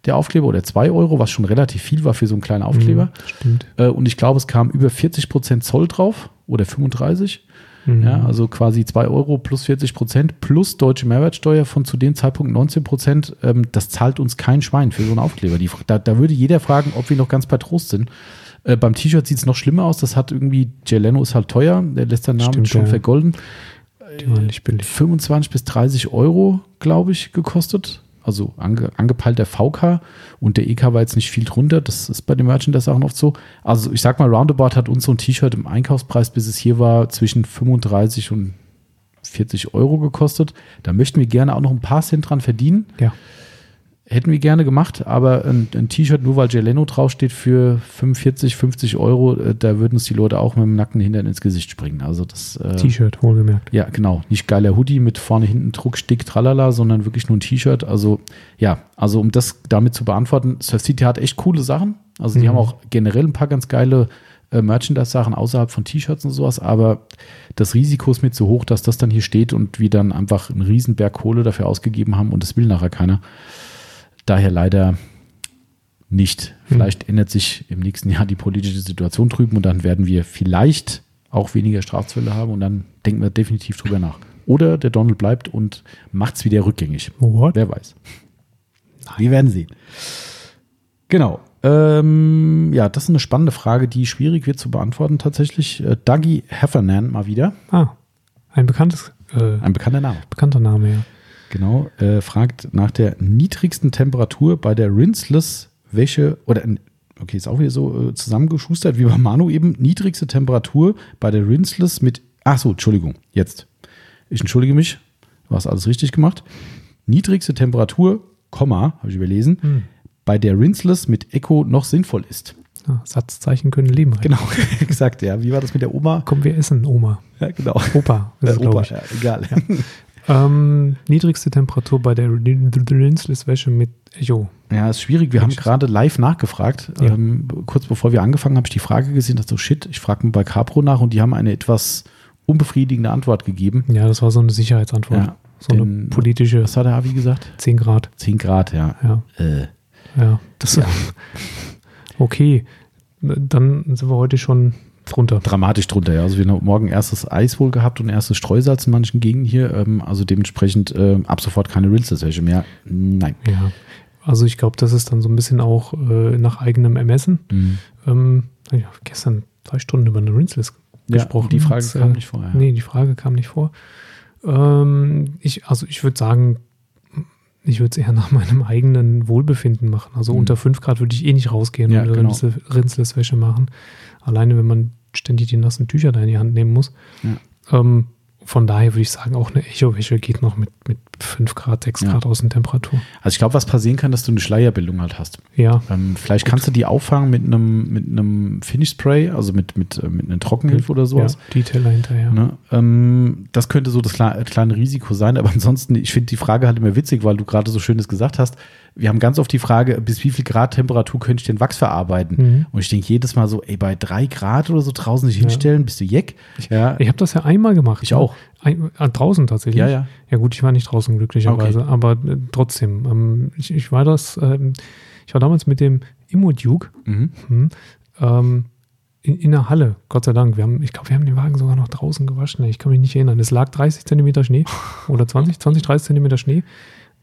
der Aufkleber, oder 2 Euro, was schon relativ viel war für so einen kleinen Aufkleber. Mhm, Stimmt. Äh, und ich glaube, es kam über 40 Prozent Zoll drauf oder 35. Mhm. Ja, also quasi 2 Euro plus 40 Prozent plus deutsche Mehrwertsteuer von zu dem Zeitpunkt 19 Prozent. Ähm, das zahlt uns kein Schwein für so einen Aufkleber. Die, da, da würde jeder fragen, ob wir noch ganz bei Trost sind. Äh, beim T-Shirt sieht es noch schlimmer aus. Das hat irgendwie, Geleno ist halt teuer. Der lässt seinen Namen Stimmt, schon ja. vergolden. Die waren nicht billig. 25 bis 30 Euro, glaube ich, gekostet. Also ange, angepeilt der VK und der EK war jetzt nicht viel drunter. Das ist bei den Merchandise-Sachen oft so. Also ich sag mal, Roundabout hat uns so ein T-Shirt im Einkaufspreis, bis es hier war, zwischen 35 und 40 Euro gekostet. Da möchten wir gerne auch noch ein paar Cent dran verdienen. Ja. Hätten wir gerne gemacht, aber ein, ein T-Shirt, nur weil Geleno draufsteht, für 45, 50 Euro, äh, da würden uns die Leute auch mit dem nackten Hintern ins Gesicht springen. Also das äh, T-Shirt, wohlgemerkt. ja, genau. Nicht geiler Hoodie mit vorne hinten Druck, Stick, tralala, sondern wirklich nur ein T-Shirt. Also, ja, also um das damit zu beantworten, Surf City hat echt coole Sachen. Also, die Mhm. haben auch generell ein paar ganz geile äh, Merchandise-Sachen außerhalb von T-Shirts und sowas, aber das Risiko ist mir zu hoch, dass das dann hier steht und wir dann einfach einen Riesenberg Kohle dafür ausgegeben haben und das will nachher keiner. Daher leider nicht. Vielleicht ändert sich im nächsten Jahr die politische Situation drüben und dann werden wir vielleicht auch weniger Strafzölle haben und dann denken wir definitiv drüber nach. Oder der Donald bleibt und macht es wieder rückgängig. What? Wer weiß. Wir werden sehen. Genau. Ähm, ja, das ist eine spannende Frage, die schwierig wird zu beantworten tatsächlich. Äh, Dougie Heffernan mal wieder. Ah, ein bekanntes, äh, Ein bekannter Name. bekannter Name, ja. Genau. Äh, fragt nach der niedrigsten Temperatur bei der Rinseless Wäsche oder okay, ist auch wieder so äh, zusammengeschustert wie bei Manu eben. Niedrigste Temperatur bei der Rinseless mit. Ach so, Entschuldigung, jetzt. Ich entschuldige mich. Du hast alles richtig gemacht. Niedrigste Temperatur, Komma, habe ich überlesen, Hm. bei der Rinseless mit Echo noch sinnvoll ist. Ah, Satzzeichen können Leben retten. Genau, exakt, ja. Wie war das mit der Oma? Komm, wir essen, Oma. Ja, genau. Opa, ist Äh, Opa, ja, egal. Ähm, niedrigste Temperatur bei der Rinseless-Wäsche mit Echo. Ja, ist schwierig. Wir haben gerade live nachgefragt. Ja. Ähm, kurz bevor wir angefangen habe ich die Frage gesehen, dass so shit, ich frage mal bei Capro nach und die haben eine etwas unbefriedigende Antwort gegeben. Ja, das war so eine Sicherheitsantwort. Ja, so eine denn- politische Was hat der Avi gesagt? 10 Grad. 10 Grad, ja. Ja, Äh, ja. Das Okay, dann sind wir heute schon drunter. dramatisch drunter, ja. Also wir haben morgen erstes Eis wohl gehabt und erstes Streusalz in manchen Gegenden hier. Ähm, also dementsprechend äh, ab sofort keine Rinseless-Wäsche mehr. Nein. Ja. Also ich glaube, das ist dann so ein bisschen auch äh, nach eigenem Ermessen. Mhm. Ähm, ich habe gestern drei Stunden über eine Rinseless Ja, gesprochen. die Frage Das, kam äh, nicht vorher. Nee, die Frage kam nicht vor. Ähm, ich, also ich würde sagen, ich würde es eher nach meinem eigenen Wohlbefinden machen. Also Mhm. unter 5 Grad würde ich eh nicht rausgehen Ja, und eine genau. Rinseless-Wäsche machen. Alleine, wenn man ständig die nassen Tücher da in die Hand nehmen muss. Ähm, von daher würde ich sagen, auch eine Echo-Wäsche geht noch mit, mit 5 Grad, 6 Ja. Grad Außentemperatur. Also ich glaube, was passieren kann, dass du eine Schleierbildung halt hast. Ja, Ähm, vielleicht kannst du die auffangen mit einem mit einem Finish Spray, also mit mit äh, mit einer Trockenhilfe oder ja sowas. Detailer hinterher. Ne? Ähm, das könnte so das kle kleine Risiko sein, aber ansonsten, ich finde die Frage halt immer witzig, weil du gerade so schönes gesagt hast. Wir haben ganz oft die Frage, bis wie viel Grad Temperatur könnte ich den Wachs verarbeiten? Mhm. Und ich denke jedes Mal so, ey, bei drei Grad oder so draußen sich hinstellen, bist du jeck? Ja, Ich habe das ja einmal gemacht. Ich ne? auch. Ein, äh, draußen tatsächlich. Ja, ja. Ja gut, ich war nicht draußen glücklicherweise, aber äh, trotzdem. Ähm, ich, ich war das, ähm, ich war damals mit dem Immo-Duke mhm. hm, ähm, in, in der Halle, Gott sei Dank. Wir haben, ich glaube, wir haben den Wagen sogar noch draußen gewaschen. Ich kann mich nicht erinnern. Es lag 30 Zentimeter Schnee oder 20, 20, 30 Zentimeter Schnee.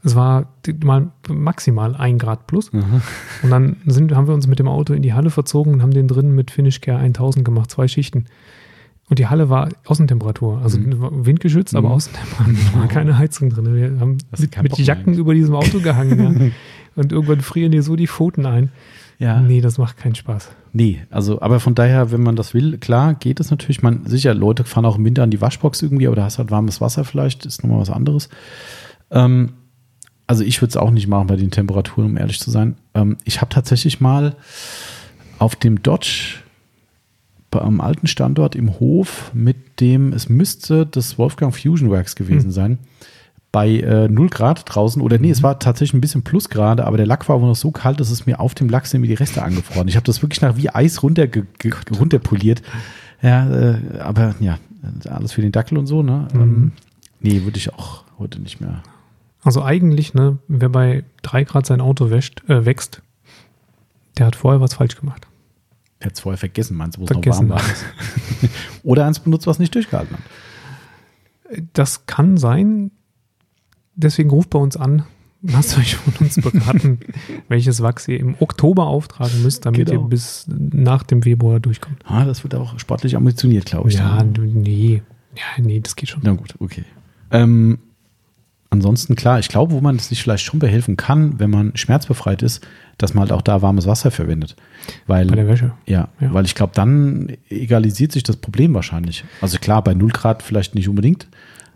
Es war mal maximal ein Grad plus. Mhm. Und dann sind, haben wir uns mit dem Auto in die Halle verzogen und haben den drinnen mit Finish Care 1000 gemacht, zwei Schichten. Und die Halle war Außentemperatur, also Mhm. windgeschützt, aber Mhm. Außentemperatur. War keine Heizung drin. Wir haben mit, mit Jacken eigentlich. über diesem Auto gehangen. ja. Und irgendwann frieren dir so die Pfoten ein. Ja. Nee, das macht keinen Spaß. Nee, also, aber von daher, wenn man das will, klar, geht es natürlich. Man, sicher, Leute fahren auch im Winter an die Waschbox irgendwie, aber da hast halt warmes Wasser vielleicht, ist nochmal was anderes. Ähm, also ich würde es auch nicht machen bei den Temperaturen, um ehrlich zu sein. Ähm, ich habe tatsächlich mal auf dem Dodge bei- am alten Standort im Hof mit dem, es müsste das Wolfgang Fusion Works gewesen Hm. sein, bei äh, 0 Grad draußen, oder nee, Mhm. es war tatsächlich ein bisschen Plusgrade, aber der Lack war wohl noch so kalt, dass es mir auf dem Lack sind mir die Reste angefroren. Ich habe das wirklich nach wie Eis runter runterpoliert. Ja, äh, aber ja, alles für den Dackel und so, ne? Mhm. Ähm, nee, würde ich auch heute nicht mehr. Also eigentlich, ne, wer bei 3 Grad sein Auto wäscht, äh, wächst, der hat vorher was falsch gemacht. Er hat es vorher vergessen, meinst du, wo es noch warm war. oder eins benutzt, was nicht durchgehalten hat. Das kann sein. Deswegen ruft bei uns an. Lasst euch von uns beraten, welches Wachs ihr im Oktober auftragen müsst, damit Genau. ihr bis nach dem Februar durchkommt. Ah, das wird auch sportlich ambitioniert, glaube ich. Ja, dann. du- nee. Ja, nee, das geht schon. Na gut, okay. Ähm, ansonsten, klar, ich glaube, wo man sich vielleicht schon behelfen kann, wenn man schmerzbefreit ist, dass man halt auch da warmes Wasser verwendet. Weil, Bei der Wäsche. ja, Ja. weil ich glaube, dann egalisiert sich das Problem wahrscheinlich. Also klar, bei 0 Grad vielleicht nicht unbedingt.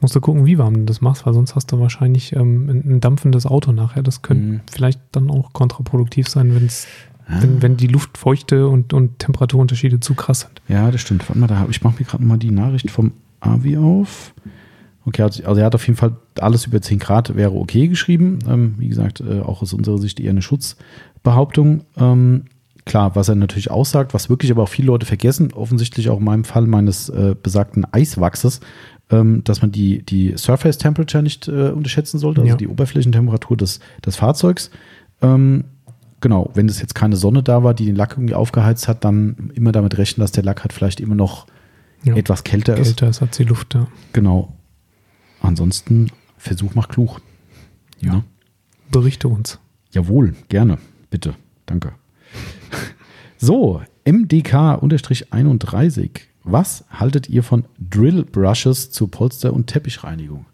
Musst du gucken, wie warm du das machst, weil sonst hast du wahrscheinlich ähm, ein, dampfendes Auto nachher. Das könnte Mhm. vielleicht dann auch kontraproduktiv sein, wenn's, Ah. wenn, wenn die Luftfeuchte und, und Temperaturunterschiede zu krass sind. Ja, das stimmt. Warte mal, da hab, ich mache mir gerade nochmal die Nachricht vom Avi auf. Okay, also, also er hat auf jeden Fall alles über 10 Grad wäre okay geschrieben. Ähm, wie gesagt, äh, auch aus unserer Sicht eher eine Schutzbehauptung. Ähm, klar, was er natürlich aussagt, was wirklich aber auch viele Leute vergessen, offensichtlich auch in meinem Fall meines äh, besagten Eiswachses, ähm, dass man die, die Surface Temperature nicht äh, unterschätzen sollte, also Ja. die Oberflächentemperatur des, des Fahrzeugs. Ähm, genau, wenn es jetzt keine Sonne da war, die den Lack irgendwie aufgeheizt hat, dann immer damit rechnen, dass der Lack halt vielleicht immer noch Ja. etwas kälter ist. Kälter ist als die Luft, ja. Genau. Ansonsten Versuch macht klug. Ja. Berichte uns. Jawohl, gerne. Bitte. Danke. So, MDK-31. Was haltet ihr von Drill Brushes zur Polster- und Teppichreinigung?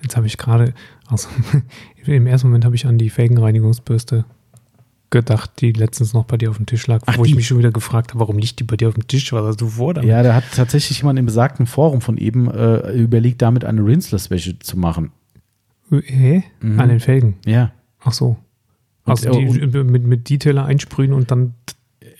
Jetzt habe ich gerade, also im ersten Moment habe ich an die Felgenreinigungsbürste gedacht, die letztens noch bei dir auf dem Tisch lag, Ach, wo ich die? mich schon wieder gefragt habe, warum liegt die bei dir auf dem Tisch? Was hast du vor damit? Ja, da hat tatsächlich jemand im besagten Forum von eben äh, überlegt, damit eine Rinseless-Wäsche zu machen. Hä? Mhm. An den Felgen. Ja. Ach so. Und- Also die, mit, mit Detailer einsprühen und dann.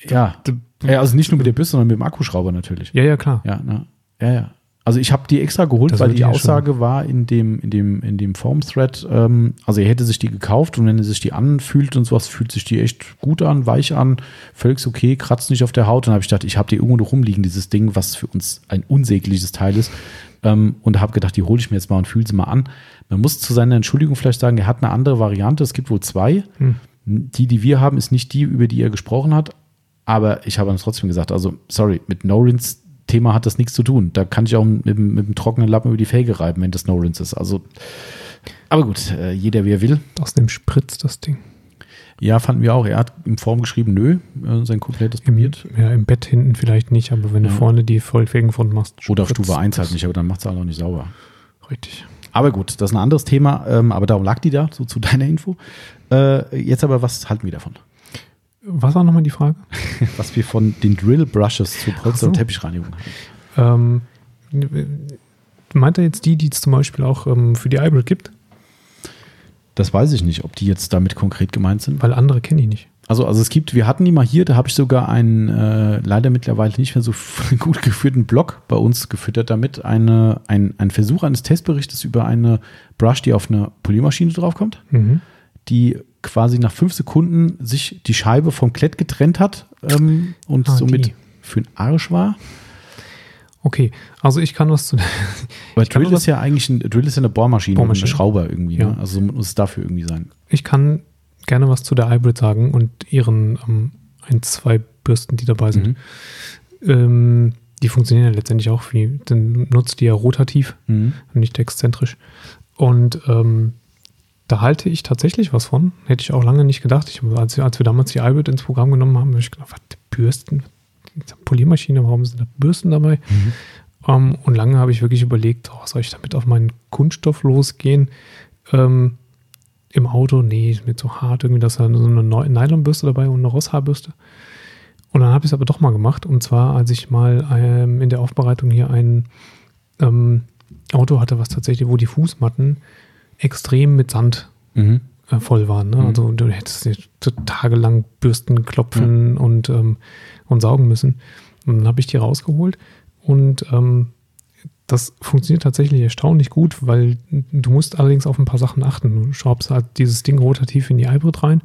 Ja. ja. Also nicht nur mit der Bürste, sondern mit dem Akkuschrauber natürlich. Ja, ja, klar. Ja, ne? ja, ja. Also ich habe die extra geholt, Das weil die Aussage war in dem, in dem, in dem Forum-Thread, ähm, also er hätte sich die gekauft und wenn er sich die anfühlt und sowas, fühlt sich die echt gut an, weich an, völlig okay, kratzt nicht auf der Haut. Und habe ich gedacht, ich habe die irgendwo noch rumliegen, dieses Ding, was für uns ein unsägliches Teil ist. Ähm, und habe gedacht, die hole ich mir jetzt mal und fühle sie mal an. Man muss zu seiner Entschuldigung vielleicht sagen, er hat eine andere Variante. Es gibt wohl zwei. Hm. Die, die wir haben, ist nicht die, über die er gesprochen hat. Aber ich habe dann trotzdem gesagt, also sorry, mit No-Rinse Thema hat das nichts zu tun. Da kann ich auch mit, mit dem trockenen Lappen über die Felge reiben, wenn das No-Rinse ist. Also, aber gut, äh, jeder wie er will. Aus dem spritzt das Ding. Ja, fanden wir auch. Er hat im Form geschrieben, nö, äh, sein Im, probiert. ja, im Bett hinten vielleicht nicht, aber wenn du Ja. vorne die Vollfelgenfront machst. Oder auf Stufe 1 halt nicht, aber dann macht es halt auch nicht sauber. Richtig. Aber gut, das ist ein anderes Thema, ähm, aber darum lag die da, so zu deiner Info. Äh, jetzt aber, was halten wir davon? Was war nochmal die Frage? Was wir von den Drill Brushes zur Polster- so. und Teppichreinigung halten. Ähm, meint er jetzt die, die es zum Beispiel auch ähm, für die iBrill gibt? Das weiß ich nicht, ob die jetzt damit konkret gemeint sind. Weil andere kenne ich nicht. Also, also es gibt, wir hatten die mal hier, da habe ich sogar einen äh, leider mittlerweile nicht mehr so gut geführten Blog bei uns gefüttert damit. Eine, ein, ein Versuch eines Testberichtes über eine Brush, die auf eine Poliermaschine draufkommt, Mhm. Die quasi nach fünf Sekunden sich die Scheibe vom Klett getrennt hat ähm, und Ah, somit die. für den Arsch war. Okay, also ich kann was zu. Weil Drill ist ja eigentlich ein, Drill ist ja eine Bohrmaschine, Bohrmaschine. und ein Schrauber irgendwie. Ja. Ne? Also muss es dafür irgendwie sein. Ich kann gerne was zu der iBrill sagen und ihren ähm, ein, zwei Bürsten, die dabei sind. Mhm. Ähm, die funktionieren ja letztendlich auch wie, dann nutzt die ja rotativ Mhm. und nicht exzentrisch. Und ähm, da halte ich tatsächlich was von. Hätte ich auch lange nicht gedacht. Ich, als, als wir damals die iBrill ins Programm genommen haben, habe ich gedacht, was, Bürsten? Diese Poliermaschine, warum sind da Bürsten dabei? Mhm. Ähm, und lange habe ich wirklich überlegt, oh, soll ich damit auf meinen Kunststoff losgehen? Ähm, Im Auto, nee, ist mir zu hart. Irgendwie, das ist ja so eine Nylonbürste dabei und eine Rosshaarbürste. Und dann habe ich es aber doch mal gemacht. Und zwar, als ich mal ähm, in der Aufbereitung hier ein ähm, Auto hatte, was tatsächlich, wo die Fußmatten extrem mit Sand Mhm. äh, voll waren. Ne? Mhm. Also du hättest tagelang Bürsten klopfen und, ähm, und saugen müssen. Und dann habe ich die rausgeholt und ähm, das funktioniert tatsächlich erstaunlich gut, weil du musst allerdings auf ein paar Sachen achten. Du schraubst halt dieses Ding rotativ in die Eibrit rein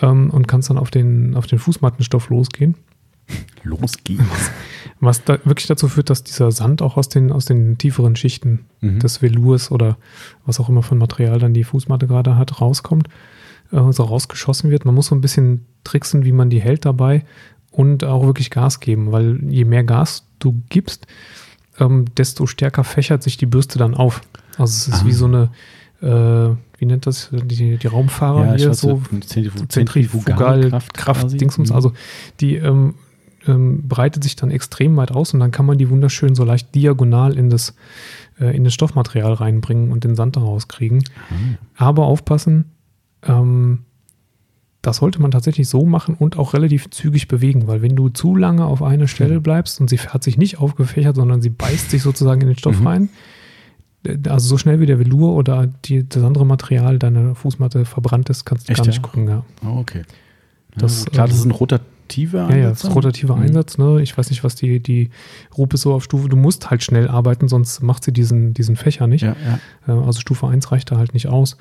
ähm, und kannst dann auf den, auf den Fußmattenstoff losgehen. Los geht's. Was da wirklich dazu führt, dass dieser Sand auch aus den, aus den tieferen Schichten Mhm. des Velours oder was auch immer ein Material dann die Fußmatte gerade hat, rauskommt, äh, so rausgeschossen wird. Man muss so ein bisschen tricksen, wie man die hält dabei und auch wirklich Gas geben, weil je mehr Gas du gibst, ähm, desto stärker fächert sich die Bürste dann auf. Also es ist Ah. wie so eine, äh, wie nennt das, die, die Raumfahrer ich hier so Zentrifugal- Zentrifugalkraft, quasi. Dingsums, Mhm. also die ähm, ähm, breitet sich dann extrem weit aus und dann kann man die wunderschön so leicht diagonal in das, äh, in das Stoffmaterial reinbringen und den Sand da rauskriegen. Ah. Aber aufpassen, ähm, das sollte man tatsächlich so machen und auch relativ zügig bewegen, weil wenn du zu lange auf einer. Stelle bleibst und sie hat sich nicht aufgefächert, sondern sie beißt sich sozusagen in den Stoff Mhm. rein, äh, also so schnell wie der Velour oder die, das andere Material deiner Fußmatte verbrannt ist, kannst du Echt, gar nicht ja? gucken. Ja. Oh, okay. Ja, Das, gut. Klar, das ähm, ist ein rotativer Ja, ja, Einsatz das ist rotativer Mhm. Einsatz. Ne? Ich weiß nicht, was die, die Rupe so auf Stufe. Du musst halt schnell arbeiten, sonst macht sie diesen, diesen Fächer nicht. Ja, ja. Äh, Also Stufe 1 reicht da halt nicht aus.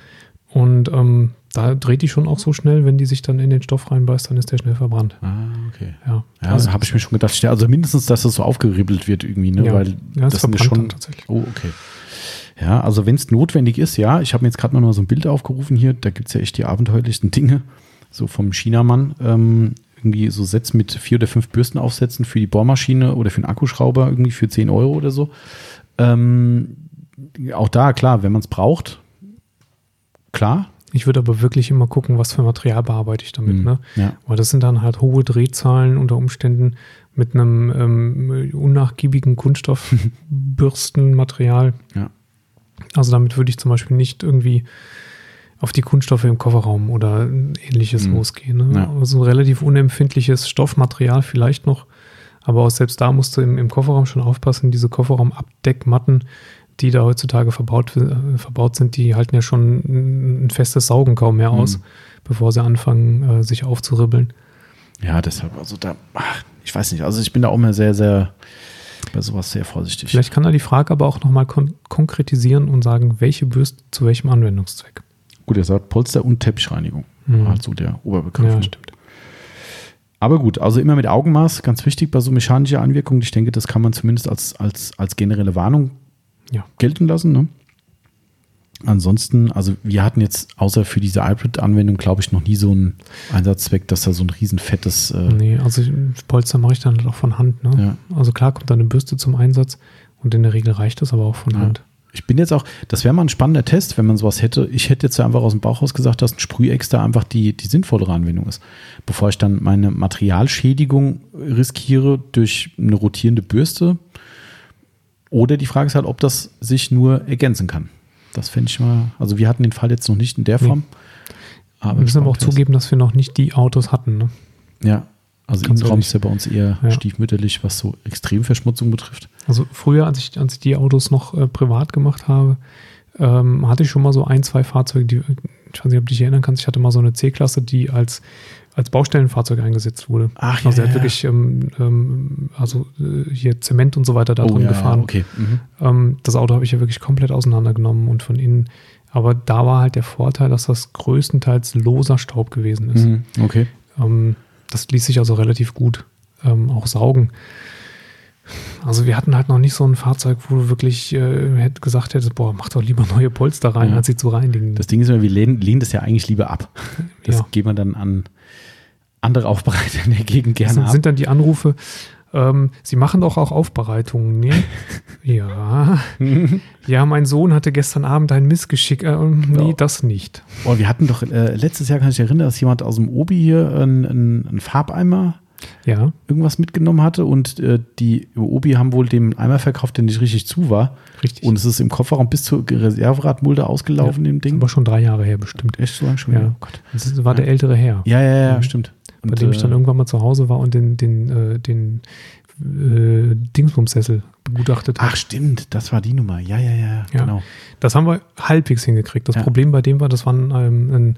Und ähm, da dreht die schon auch so schnell, wenn die sich dann in den Stoff reinbeißt, dann ist der schnell verbrannt. Ah, okay. Ja, Ja, also habe ich mir schon gedacht. ja, Also mindestens, dass das so aufgeribbelt wird irgendwie, ne? Ja. Weil ja, das sind schon. tatsächlich. Oh, okay. Ja, also wenn es notwendig ist, ja. Ich habe mir jetzt gerade noch mal so ein Bild aufgerufen hier. Da gibt es ja echt die abenteuerlichsten Dinge. So vom Chinamann. Ähm, irgendwie so Sets mit vier oder fünf Bürsten aufsetzen für die Bohrmaschine oder für den Akkuschrauber irgendwie für 10 Euro oder so. Ähm, auch da, klar, wenn man es braucht, klar. Ich würde aber wirklich immer gucken, was für Material bearbeite ich damit. Mhm. Ne? Ja. Weil das sind dann halt hohe Drehzahlen unter Umständen mit einem ähm, unnachgiebigen Kunststoffbürstenmaterial. Ja. Also damit würde ich zum Beispiel nicht irgendwie auf die Kunststoffe im Kofferraum oder ähnliches Mhm. losgehen. Ne? Ja. Also ein relativ unempfindliches Stoffmaterial vielleicht noch. Aber auch selbst da musst du im, im Kofferraum schon aufpassen. Diese Kofferraumabdeckmatten, die da heutzutage verbaut, äh, verbaut sind, die halten ja schon ein, festes Saugen kaum mehr aus, Mhm. bevor sie anfangen, äh, sich aufzuribbeln. Ja, deshalb, also da, ach, ich weiß nicht, also ich bin da auch mal sehr, sehr, bei sowas sehr vorsichtig. Vielleicht kann er die Frage aber auch nochmal kon konkretisieren und sagen, welche Bürste zu welchem Anwendungszweck. Gut, er sagt Polster- und Teppichreinigung. Mhm. War halt so der Oberbegriff. Ja, ne? stimmt. Aber gut, also immer mit Augenmaß, ganz wichtig bei so mechanischer Anwirkung. Ich denke, das kann man zumindest als, als, als generelle Warnung Ja. gelten lassen. Ne? Ansonsten, also wir hatten jetzt außer für diese Hybrid-Anwendung, glaube ich, noch nie so einen Einsatzzweck, dass da so ein riesen fettes, äh, Nee, also Polster mache ich dann halt auch von Hand. Ne? Ja. Also klar kommt da eine Bürste zum Einsatz und in der Regel reicht das aber auch von Ja. Hand. Ich bin jetzt auch, das wäre mal ein spannender Test, wenn man sowas hätte. Ich hätte jetzt einfach aus dem Bauch raus gesagt, dass ein Sprühex da einfach die, die sinnvollere Anwendung ist. Bevor ich dann meine Materialschädigung riskiere durch eine rotierende Bürste. Oder die Frage ist halt, ob das sich nur ergänzen kann. Das fände ich mal, also wir hatten den Fall jetzt noch nicht in der Nee. Form. Aber wir müssen aber auch zugeben, dass wir noch nicht die Autos hatten. Ne? Ja, also ehrlich. ist ja bei uns eher Ja. stiefmütterlich, was so Extremverschmutzung betrifft. Also früher, als ich, als ich die Autos noch äh, privat gemacht habe, ähm, hatte ich schon mal so ein, zwei Fahrzeuge, die, ich weiß nicht, ob du dich erinnern kannst, ich hatte mal so eine C-Klasse, die als, als Baustellenfahrzeug eingesetzt wurde. Ach, also ja, er hat ja. wirklich ähm, ähm, also äh, hier Zement und so weiter da drin ja, gefahren. okay. Mhm. Ähm, das Auto habe ich ja wirklich komplett auseinandergenommen und von innen. Aber da war halt der Vorteil, dass das größtenteils loser Staub gewesen ist. Mhm. Okay. Ähm, das ließ sich also relativ gut ähm, auch saugen. Also wir hatten halt noch nicht so ein Fahrzeug, wo du wirklich äh, gesagt hättest, boah, mach doch lieber neue Polster rein, Ja. als sie zu reinigen. Das Ding ist immer, wir lehnen, lehnen das ja eigentlich lieber ab. Das Ja. geben wir dann an andere Aufbereiter in der Gegend Das gerne sind, ab. sind dann die Anrufe, ähm, sie machen doch auch Aufbereitungen, ne? ja. Ja, mein Sohn hatte gestern Abend ein Missgeschick. Äh, nee, Ja. das nicht. Oh, wir hatten doch äh, letztes Jahr, kann ich mich erinnern, dass jemand aus dem Obi hier einen, einen, einen Farbeimer Ja, irgendwas mitgenommen hatte und äh, die Obi haben wohl dem Eimer verkauft, der nicht richtig zu war. richtig. Und es ist im Kofferraum bis zur Reserveradmulde ausgelaufen, dem das Ding. war schon drei Jahre her bestimmt. Echt so lange schon Ja. wieder? Oh Gott. Das war der ältere Herr. Ja, ja, ja, Mhm. stimmt. bei Und, dem ich dann äh, irgendwann mal zu Hause war und den, den, äh, den äh, Dingsbumsessel begutachtet habe. Ach, stimmt, das war die Nummer. Ja, ja, ja, Ja. genau. Das haben wir halbwegs hingekriegt. Das Ja. Problem bei dem war, das war ein, ähm, ein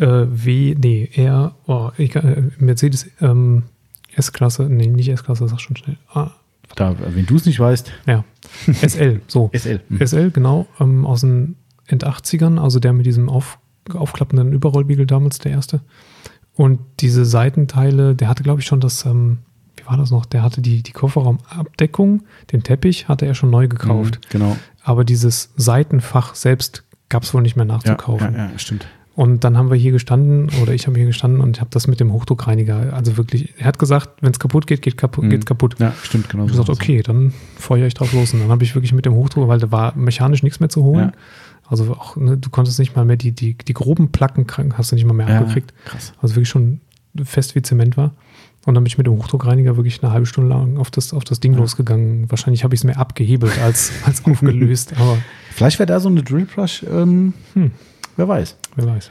äh, W, nee, R, oh, ich, äh, Mercedes ähm, S-Klasse, nee, nicht S-Klasse, sag schon schnell. Ah, Da, wenn du es nicht weißt, ja, SL, so. SL. Mhm. SL, genau, ähm, aus den End-80ern, also der mit diesem auf, aufklappenden Überrollbiegel damals, der erste. Und diese Seitenteile, der hatte, glaube ich, schon das, ähm, wie war das noch? Der hatte die, die Kofferraumabdeckung, den Teppich hatte er schon neu gekauft. Mhm, Genau. Aber dieses Seitenfach selbst gab es wohl nicht mehr Ja, nachzukaufen. ja, ja, stimmt. Und dann haben wir hier gestanden, oder ich habe hier gestanden und habe das mit dem Hochdruckreiniger, also wirklich, er hat gesagt, wenn es kaputt geht, geht kaputt, Mhm. geht's kaputt. Ja, stimmt, genau. Ich so habe gesagt, es. okay, dann feuere ich drauf los. Und dann habe ich wirklich mit dem Hochdruck, weil da war mechanisch nichts mehr zu holen. Ja. Also auch, ne, du konntest nicht mal mehr die, die, die groben Placken krank, hast du nicht mal mehr Ja, abgekriegt. krass. Also wirklich schon fest wie Zement war. Und dann bin ich mit dem Hochdruckreiniger wirklich eine halbe Stunde lang auf das, auf das Ding Ja. losgegangen. Wahrscheinlich habe ich es mehr abgehebelt als, als aufgelöst, aber Vielleicht wäre da so eine Drill Brush, ähm, Hm. wer weiß. Wer weiß.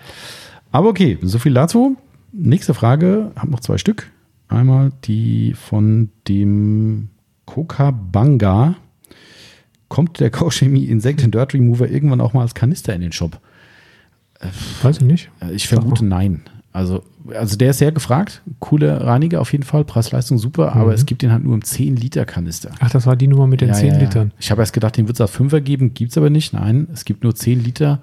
Aber okay, so viel dazu. Nächste Frage, habe noch zwei Stück. Einmal die von dem Coca Banga. Kommt der Kochchemie Insect and Dirt Remover irgendwann auch mal als Kanister in den Shop? Weiß ich nicht. Äh, Ich vermute nein. Also, also der ist sehr gefragt. Cooler Reiniger auf jeden Fall. Preis-Leistung super, aber Mhm. es gibt den halt nur im 10-Liter-Kanister. Ach, das war die Nummer mit den Ja, 10 ja, ja. Litern. Ich habe erst gedacht, den wird es als Fünfer geben, gibt es aber nicht. Nein, es gibt nur 10 Liter.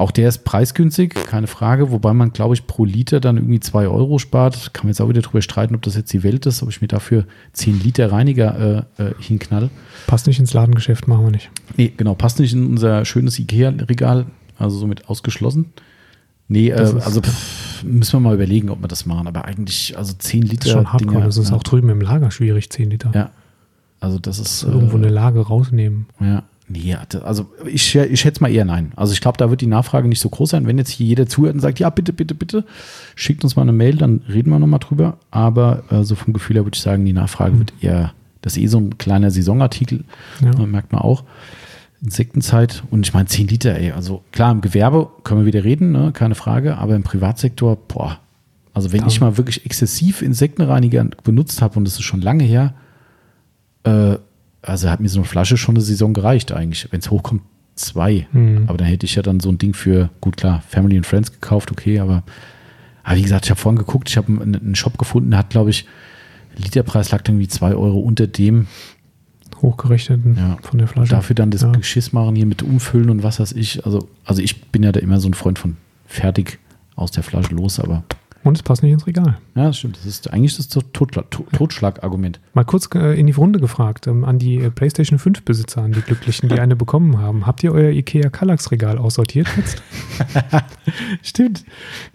Auch der ist preisgünstig, keine Frage, wobei man, glaube ich, pro Liter dann irgendwie 2 Euro spart. Kann man jetzt auch wieder drüber streiten, ob das jetzt die Welt ist, ob ich mir dafür 10 Liter Reiniger äh, äh, hinknall. Passt nicht ins Ladengeschäft, machen wir nicht. Nee, genau, passt nicht in unser schönes Ikea-Regal, also somit ausgeschlossen. Nee, äh, also pff, müssen wir mal überlegen, ob wir das machen. Aber eigentlich, also 10 Liter. Das ist schon hardcore. Dinger, das ist ja. auch drüber im Lager schwierig, 10 Liter. Ja. Also das ist. Irgendwo äh, eine Lage rausnehmen. Ja, Nee, also ich, ich schätze mal eher nein. Also ich glaube, da wird die Nachfrage nicht so groß sein. Wenn jetzt hier jeder zuhört und sagt, ja, bitte, bitte, bitte, schickt uns mal eine Mail, dann reden wir nochmal drüber. Aber äh, so vom Gefühl her würde ich sagen, die Nachfrage wird eher, das ist eh so ein kleiner Saisonartikel, ja. merkt man auch. Insektenzeit und ich meine 10 Liter, ey. Also klar, im Gewerbe können wir wieder reden, ne? keine Frage, aber im Privatsektor, boah. Also wenn ja. ich mal wirklich exzessiv Insektenreiniger benutzt habe und das ist schon lange her, äh, also hat mir so eine Flasche schon eine Saison gereicht eigentlich. Wenn es hochkommt, zwei. Mhm. Aber dann hätte ich ja dann so ein Ding für, gut klar, Family and Friends gekauft, okay, aber, aber wie gesagt, ich habe vorhin geguckt, ich habe einen, einen, Shop gefunden, der hat, glaube ich, Literpreis lag irgendwie zwei Euro unter dem hochgerechneten ja. von der Flasche. Dafür dann das ja. Geschiss machen hier mit Umfüllen und was weiß ich. Also, also ich bin ja da immer so ein Freund von fertig aus der Flasche los, aber und es passt nicht ins Regal. Ja, das stimmt. Das ist eigentlich das Totschlagargument. Mal kurz äh, in die Runde gefragt, ähm, an die äh, PlayStation 5 Besitzer, an die Glücklichen, die eine bekommen haben. Habt ihr euer IKEA Kallax Regal aussortiert jetzt? stimmt.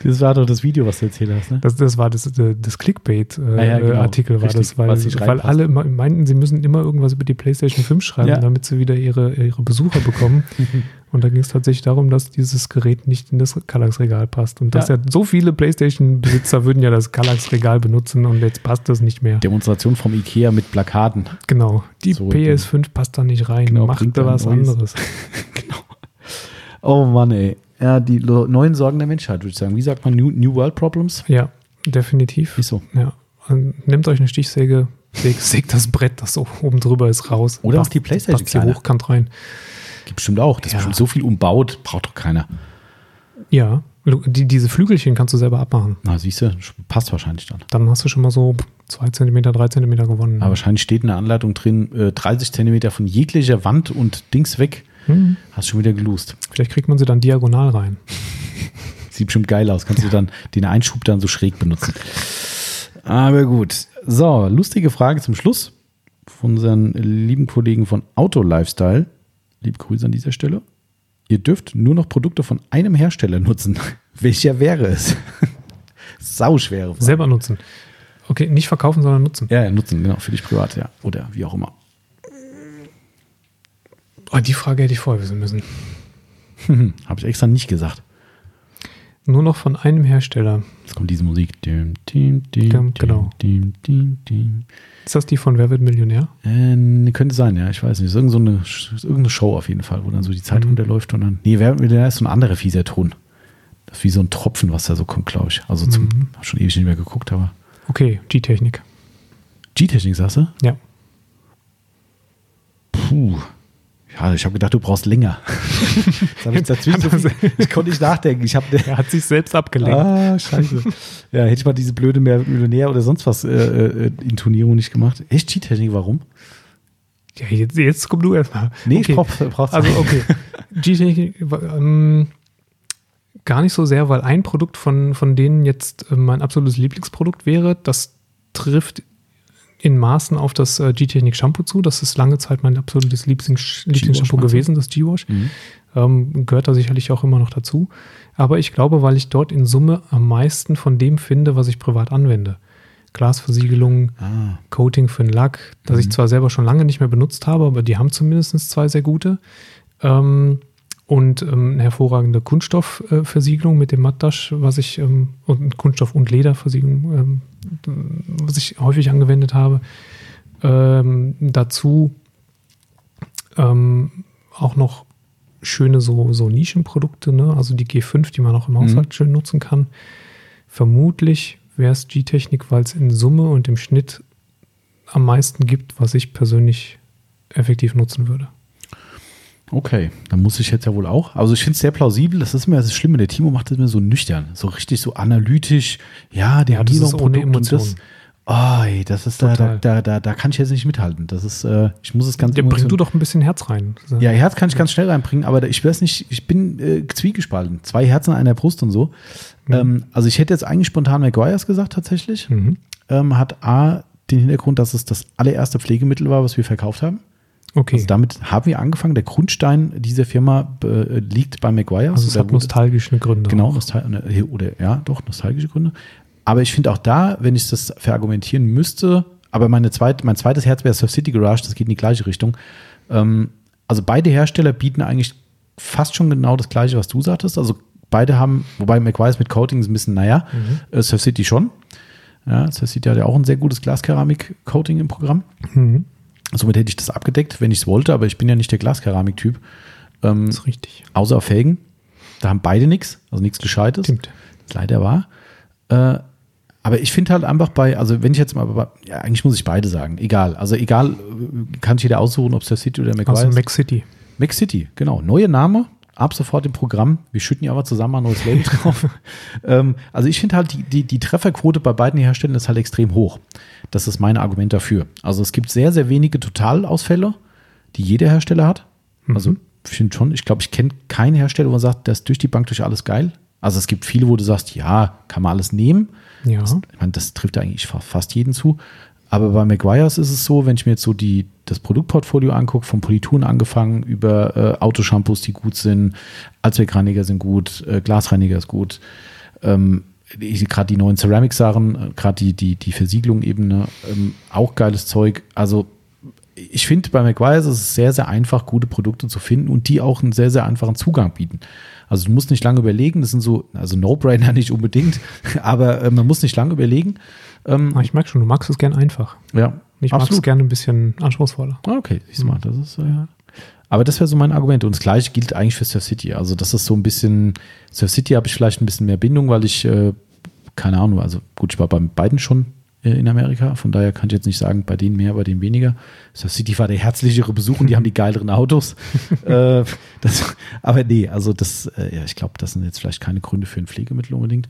Das war doch das Video, was du erzählt hast, ne? Das, das war das, äh, das Clickbait-Artikel, äh, ja, genau. war das, weil, weil alle meinten, sie müssen immer irgendwas über die PlayStation 5 schreiben, ja. damit sie wieder ihre, ihre Besucher bekommen. Und da ging es tatsächlich darum, dass dieses Gerät nicht in das Kallax-Regal passt. Und dass ja. ja so viele PlayStation-Besitzer würden ja das Kallax-Regal benutzen und jetzt passt das nicht mehr. Demonstration vom IKEA mit Plakaten. Genau. Die so PS5 passt da nicht rein. Genau, Macht da was anderes. genau. Oh Mann, ey. Ja, die neuen Sorgen der Menschheit, würde ich sagen. Wie sagt man New, New World Problems? Ja, definitiv. Wieso? Ja. Und nehmt euch eine Stichsäge, sägt, sägt das Brett, das so oben drüber ist, raus. Oder passt, auch die Playstation. Passt hier hochkant rein. Gibt bestimmt auch. Das ja. ist bestimmt so viel umbaut, braucht doch keiner. Ja, die, diese Flügelchen kannst du selber abmachen. Na, siehst du, passt wahrscheinlich dann. Dann hast du schon mal so 2 cm, 3 cm gewonnen. Aber wahrscheinlich steht in der Anleitung drin, äh, 30 cm von jeglicher Wand und Dings weg. Mhm. Hast schon wieder gelust. Vielleicht kriegt man sie dann diagonal rein. Sieht bestimmt geil aus. Kannst du dann den Einschub dann so schräg benutzen. Aber gut. So, lustige Frage zum Schluss von unseren lieben Kollegen von Auto Lifestyle. Liebe Grüße an dieser Stelle. Ihr dürft nur noch Produkte von einem Hersteller nutzen. Welcher wäre es? Sauschwere Frage. Selber nutzen. Okay, nicht verkaufen, sondern nutzen. Ja, ja, nutzen, genau, für dich privat, ja. Oder wie auch immer. Oh, die Frage hätte ich vorher wissen müssen. Habe ich extra nicht gesagt. Nur noch von einem Hersteller. Jetzt kommt diese Musik. Dim, dim, dim, genau. Ist das die von Wer wird Millionär? Äh, könnte sein, ja. Ich weiß nicht. Ist irgendeine, so irgendeine Show auf jeden Fall, wo dann so die Zeit mhm. runterläuft und dann. Nee, Wer wird Millionär ist so ein anderer fieser Ton. Das ist wie so ein Tropfen, was da so kommt, glaube ich. Also zum, mhm. schon ewig nicht mehr geguckt, aber. Okay, G-Technik. G-Technik, sagst du? Ja. Puh. Ja, ich habe gedacht, du brauchst länger. ich, so ich konnte nicht nachdenken. Ich hab, er hat sich selbst abgelenkt. Ah, scheiße. Ja, hätte ich mal diese blöde Millionär oder sonst was äh, äh, Intonierung nicht gemacht. Echt G-Technik, warum? Ja, jetzt, jetzt komm du erstmal. Nee, okay. ich brauch, brauch's Also, okay. G-Technik, ähm, gar nicht so sehr, weil ein Produkt von, von denen jetzt äh, mein absolutes Lieblingsprodukt wäre, das trifft in Maßen auf das äh, G-Technik Shampoo zu. Das ist lange Zeit mein absolutes Lieblings Lieblingsshampoo gewesen, das G-Wash. Mhm. Ähm, gehört da sicherlich auch immer noch dazu. Aber ich glaube, weil ich dort in Summe am meisten von dem finde, was ich privat anwende. Glasversiegelung, ah. Coating für den Lack, das mhm. ich zwar selber schon lange nicht mehr benutzt habe, aber die haben zumindest zwei sehr gute. Ähm, und ähm, eine hervorragende Kunststoffversiegelung äh, mit dem Mattasch, was ich, ähm, und Kunststoff- und Lederversiegelung, ähm, was ich häufig angewendet habe. Ähm, dazu ähm, auch noch schöne so, so Nischenprodukte, ne? also die G5, die man auch im Haushalt mhm. schön nutzen kann. Vermutlich wäre es G-Technik, weil es in Summe und im Schnitt am meisten gibt, was ich persönlich effektiv nutzen würde. Okay, dann muss ich jetzt ja wohl auch. Also ich finde es sehr plausibel. Das ist immer das Schlimme. Der Timo macht das immer so nüchtern, so richtig so analytisch. Ja, der ja, hat dieses ohne Emotion. Das, oh, ey, das ist da, da, da, da, da kann ich jetzt nicht mithalten. Das ist, äh, ich muss es ganz. Ja, bring du doch ein bisschen Herz rein. Ja, Herz kann ich ganz schnell reinbringen, aber ich weiß nicht. Ich bin äh, zwiegespalten. Zwei Herzen an einer Brust und so. Mhm. Ähm, also ich hätte jetzt eigentlich spontan McGuire's gesagt tatsächlich. Mhm. Ähm, hat a den Hintergrund, dass es das allererste Pflegemittel war, was wir verkauft haben. Okay. Also damit haben wir angefangen. Der Grundstein dieser Firma äh, liegt bei Maguire. Also es hat nostalgische Gründe. Genau, nostal ne, oder ja, doch, nostalgische Gründe. Aber ich finde auch da, wenn ich das verargumentieren müsste, aber meine zweit, mein zweites Herz wäre Surf City Garage, das geht in die gleiche Richtung. Ähm, also beide Hersteller bieten eigentlich fast schon genau das gleiche, was du sagtest. Also beide haben, wobei McWise mit Coating ist ein bisschen, naja, mhm. äh, Surf City schon. Ja, Surf City hat ja auch ein sehr gutes Glaskeramik-Coating im Programm. Mhm. Somit hätte ich das abgedeckt, wenn ich es wollte, aber ich bin ja nicht der Glaskeramik-Typ. Ähm, das ist richtig. Außer auf Felgen. Da haben beide nichts, also nichts Gescheites. Stimmt. Leider war. Äh, aber ich finde halt einfach bei, also wenn ich jetzt mal, ja, eigentlich muss ich beide sagen, egal. Also egal, kann ich jeder aussuchen, ob es der City oder Mac Also Mac City. Mac City, genau. Neue Name, ab sofort im Programm. Wir schütten ja aber zusammen ein neues Label drauf. ähm, also ich finde halt, die, die, die Trefferquote bei beiden Herstellern ist halt extrem hoch. Das ist mein Argument dafür. Also es gibt sehr, sehr wenige Totalausfälle, die jeder Hersteller hat. Mhm. Also ich finde schon, ich glaube, ich kenne keinen Hersteller, wo man sagt, das ist durch die Bank durch alles geil. Also es gibt viele, wo du sagst, ja, kann man alles nehmen. Ja. Das, ich meine, das trifft eigentlich fast jeden zu. Aber bei McGuire's ist es so, wenn ich mir jetzt so die, das Produktportfolio angucke, von Polituren angefangen über äh, Autoshampoos, die gut sind, Allzweckreiniger sind gut, äh, Glasreiniger ist gut, ähm, gerade die neuen Ceramic-Sachen, äh, gerade die, die, die Versiegelung-Ebene, ähm, auch geiles Zeug. Also ich finde, bei McGuire's ist es sehr, sehr einfach, gute Produkte zu finden und die auch einen sehr, sehr einfachen Zugang bieten. Also du musst nicht lange überlegen, das sind so, also No-Brainer nicht unbedingt, aber äh, man muss nicht lange überlegen. Ähm, ah, ich merke schon, du magst es gern einfach. Ja. Ich mag es gerne ein bisschen anspruchsvoller. Ah, okay, siehst du mal, das ist, äh, aber das wäre so mein Argument. Und das gleiche gilt eigentlich für Surf City. Also das ist so ein bisschen, Surf City habe ich vielleicht ein bisschen mehr Bindung, weil ich, äh, keine Ahnung, also gut, ich war bei beiden schon äh, in Amerika. Von daher kann ich jetzt nicht sagen, bei denen mehr, bei denen weniger. Surf City war der herzlichere Besuch und die haben die geileren Autos. äh, das, aber nee, also das, äh, ja, ich glaube, das sind jetzt vielleicht keine Gründe für ein Pflegemittel unbedingt.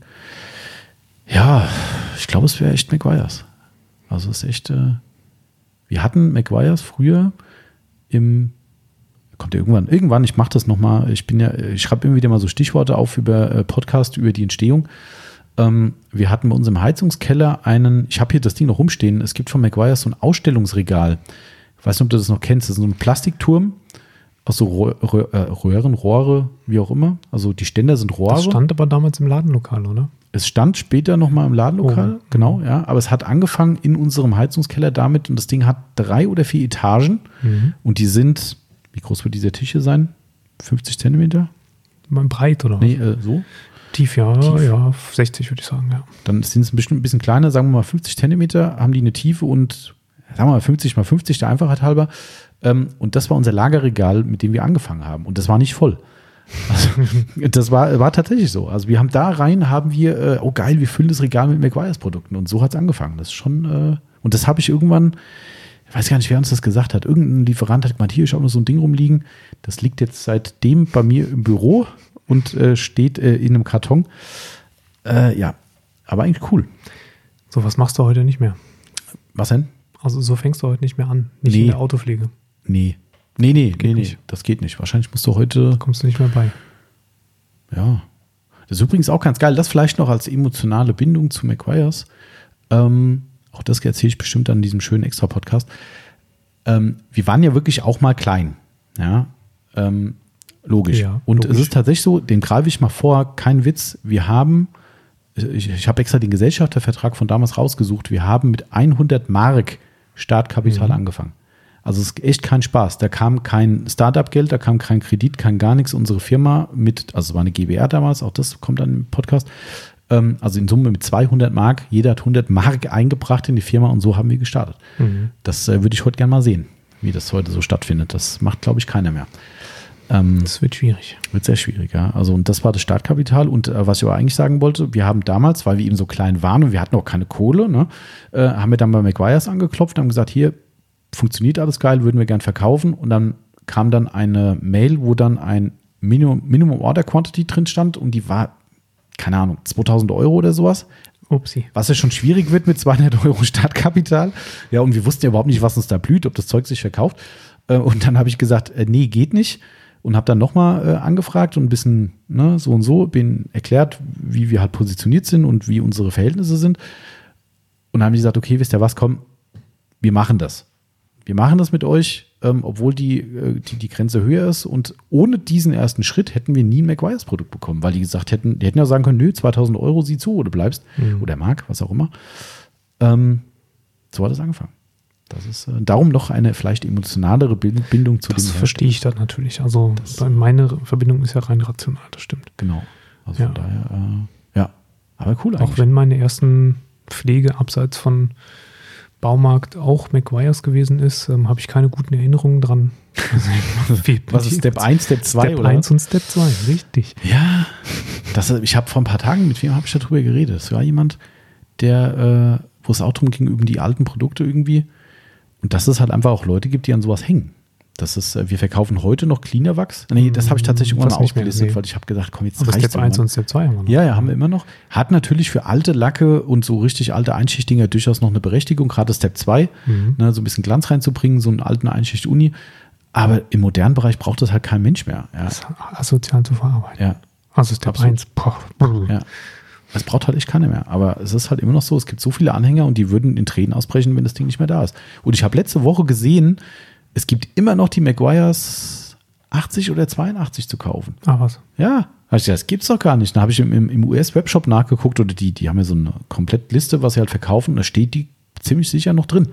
Ja, ich glaube, es wäre echt McGuire's. Also es ist echt, äh, wir hatten McGuire's früher im kommt ja irgendwann, irgendwann, ich mache das nochmal, ich bin ja, ich schreibe immer wieder mal so Stichworte auf über äh, Podcast, über die Entstehung. Ähm, wir hatten bei uns im Heizungskeller einen, ich habe hier das Ding noch rumstehen, es gibt von McGuire so ein Ausstellungsregal. Ich weiß nicht, ob du das noch kennst, das ist so ein Plastikturm aus so äh, Röhren, Rohre, wie auch immer. Also die Ständer sind Rohre. Das stand aber damals im Ladenlokal, oder? Es stand später nochmal im Ladenlokal, oh. genau, ja. Aber es hat angefangen in unserem Heizungskeller damit und das Ding hat drei oder vier Etagen mhm. und die sind, wie groß wird dieser Tisch hier sein? 50 Zentimeter? Breit oder? Nee, äh, so. Tief, ja, Tief. ja, 60 würde ich sagen, ja. Dann sind es bestimmt ein bisschen kleiner, sagen wir mal 50 Zentimeter, haben die eine Tiefe und, sagen wir mal 50 mal 50, der Einfachheit halber. Ähm, und das war unser Lagerregal, mit dem wir angefangen haben. Und das war nicht voll. Also, das war, war tatsächlich so. Also wir haben da rein, haben wir, äh, oh geil, wir füllen das Regal mit McGuire's Produkten. Und so hat es angefangen. Das ist schon, äh, und das habe ich irgendwann, ich weiß gar nicht, wer uns das gesagt hat. Irgendein Lieferant hat gemeint, hier, ich habe noch so ein Ding rumliegen. Das liegt jetzt seitdem bei mir im Büro und äh, steht äh, in einem Karton. Äh, ja, aber eigentlich cool. So was machst du heute nicht mehr. Was denn? Also so fängst du heute nicht mehr an, nicht nee. in der Autopflege. Nee. Nee, nee, geht nee, nicht. nee, das geht nicht. Wahrscheinlich musst du heute. Da kommst du nicht mehr bei. Ja. Das ist übrigens auch ganz geil. Das vielleicht noch als emotionale Bindung zu McQuires. Ähm, auch das erzähle ich bestimmt an diesem schönen Extra-Podcast. Ähm, wir waren ja wirklich auch mal klein. Ja. Ähm, Logisch. Ja, und logisch. es ist tatsächlich so, den greife ich mal vor, kein Witz, wir haben, ich, ich habe extra den Gesellschaftervertrag von damals rausgesucht, wir haben mit 100 Mark Startkapital mhm. angefangen. Also es ist echt kein Spaß. Da kam kein Startup-Geld, da kam kein Kredit, kein gar nichts. Unsere Firma mit, also es war eine GBR damals, auch das kommt dann im Podcast, ähm, also in Summe mit 200 Mark, jeder hat 100 Mark eingebracht in die Firma und so haben wir gestartet. Mhm. Das äh, würde ich heute gerne mal sehen, wie das heute so stattfindet. Das macht, glaube ich, keiner mehr. Ähm, das wird schwierig. Wird sehr schwierig, ja. Also, und das war das Startkapital. Und äh, was ich aber eigentlich sagen wollte, wir haben damals, weil wir eben so klein waren und wir hatten auch keine Kohle, ne, äh, haben wir dann bei McGuire's angeklopft und haben gesagt, hier, funktioniert alles geil, würden wir gern verkaufen. Und dann kam dann eine Mail, wo dann ein Minimum, Minimum Order Quantity drin stand und die war, keine Ahnung, 2000 Euro oder sowas. Upsi. Was ja schon schwierig wird mit 200 Euro Startkapital. Ja, und wir wussten ja überhaupt nicht, was uns da blüht, ob das Zeug sich verkauft. Äh, und dann habe ich gesagt, äh, nee, geht nicht und habe dann nochmal äh, angefragt und ein bisschen ne, so und so, bin erklärt, wie wir halt positioniert sind und wie unsere Verhältnisse sind. Und dann haben die gesagt, okay, wisst ihr was, komm, wir machen das. Wir machen das mit euch, ähm, obwohl die, äh, die, die Grenze höher ist. Und ohne diesen ersten Schritt hätten wir nie ein McGuire's Produkt bekommen, weil die gesagt hätten, die hätten ja sagen können, nö, 2000 Euro sieh zu oder bleibst mhm. oder mag, was auch immer. Ähm, so hat es angefangen. Das ist äh, darum noch eine vielleicht emotionalere Bindung zu Das dem verstehe ich dann natürlich. Also Das- meine Verbindung ist ja rein rational, das stimmt. Genau. Also Ja. von daher, äh, ja. Aber cool Auch eigentlich. wenn meine ersten Pflege abseits von Baumarkt auch McGuire's gewesen ist, ähm, habe ich keine guten Erinnerungen dran. Was ist Step 1, Step 2 Step oder 1 und Step 2, richtig. Ja, das, ich habe vor ein paar Tagen, mit wem habe ich darüber geredet? Es war jemand, der, äh, wo es auch darum ging, über die alten Produkte irgendwie. Und dass es halt einfach auch Leute gibt, die an sowas hängen. Das ist, äh, wir verkaufen heute noch Cleaner Wachs. Nee, das habe ich tatsächlich irgendwann nee. weil ich habe gedacht, komm, jetzt Aber reicht's Step 1 irgendwann. und Step 2 haben wir noch. Ja, ja, haben wir immer noch. Hat natürlich für alte Lacke und so richtig alte Einschichtdinger durchaus noch eine Berechtigung, gerade Step 2, Mhm. ne, so ein bisschen Glanz reinzubringen, so einen alten Einschicht-Uni. Aber im modernen Bereich braucht das halt kein Mensch mehr. Ja, Das ist asozial zu verarbeiten. ja, Also Step Absolut. 1, boah, ja. Es braucht halt echt keiner mehr. Aber es ist halt immer noch so, es gibt so viele Anhänger und die würden in Tränen ausbrechen, wenn das Ding nicht mehr da ist. Und ich habe letzte Woche gesehen, es gibt immer noch die Maguires 80 oder 82 zu kaufen. Ah, was? Ja, das gibt's doch gar nicht. Da habe ich im, im, US-Webshop nachgeguckt oder die, die haben ja so eine Komplettliste, was sie halt verkaufen da steht die ziemlich sicher noch drin.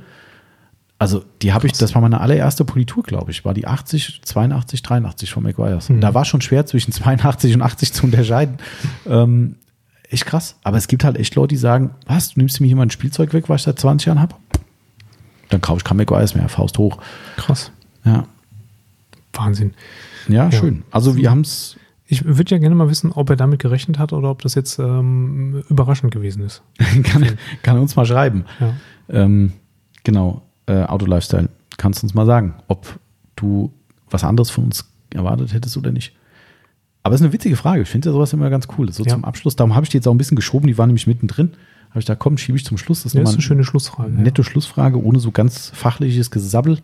Also die habe ich, das war meine allererste Politur, glaube ich, war die 80, 82, 83 von McGuire's. Und Da war schon schwer zwischen 82 und 80 zu unterscheiden. Ähm, echt krass. Aber es gibt halt echt Leute, die sagen, was, du nimmst mir hier mein Spielzeug weg, was ich seit 20 Jahren habe? Dann kaufe ich kein McGuire's mehr, Faust hoch. Krass. Ja, Wahnsinn. ja, Ja. schön. Also wir haben es Ich würde ja gerne mal wissen, ob er damit gerechnet hat oder ob das jetzt ähm, überraschend gewesen ist. kann, kann er uns mal schreiben. Ja. Ähm, genau, äh, Auto-Lifestyle. Kannst du uns mal sagen, ob du was anderes von uns erwartet hättest oder nicht? Aber es ist eine witzige Frage. Ich finde ja sowas immer ganz cool. So Ja. zum Abschluss. Darum habe ich die jetzt auch ein bisschen geschoben. Die war nämlich mittendrin. Habe ich da, komm, schiebe ich zum Schluss. Das ist Das ist eine schöne Schlussfrage. nette Schlussfrage, ohne so ganz fachliches Gesabbel.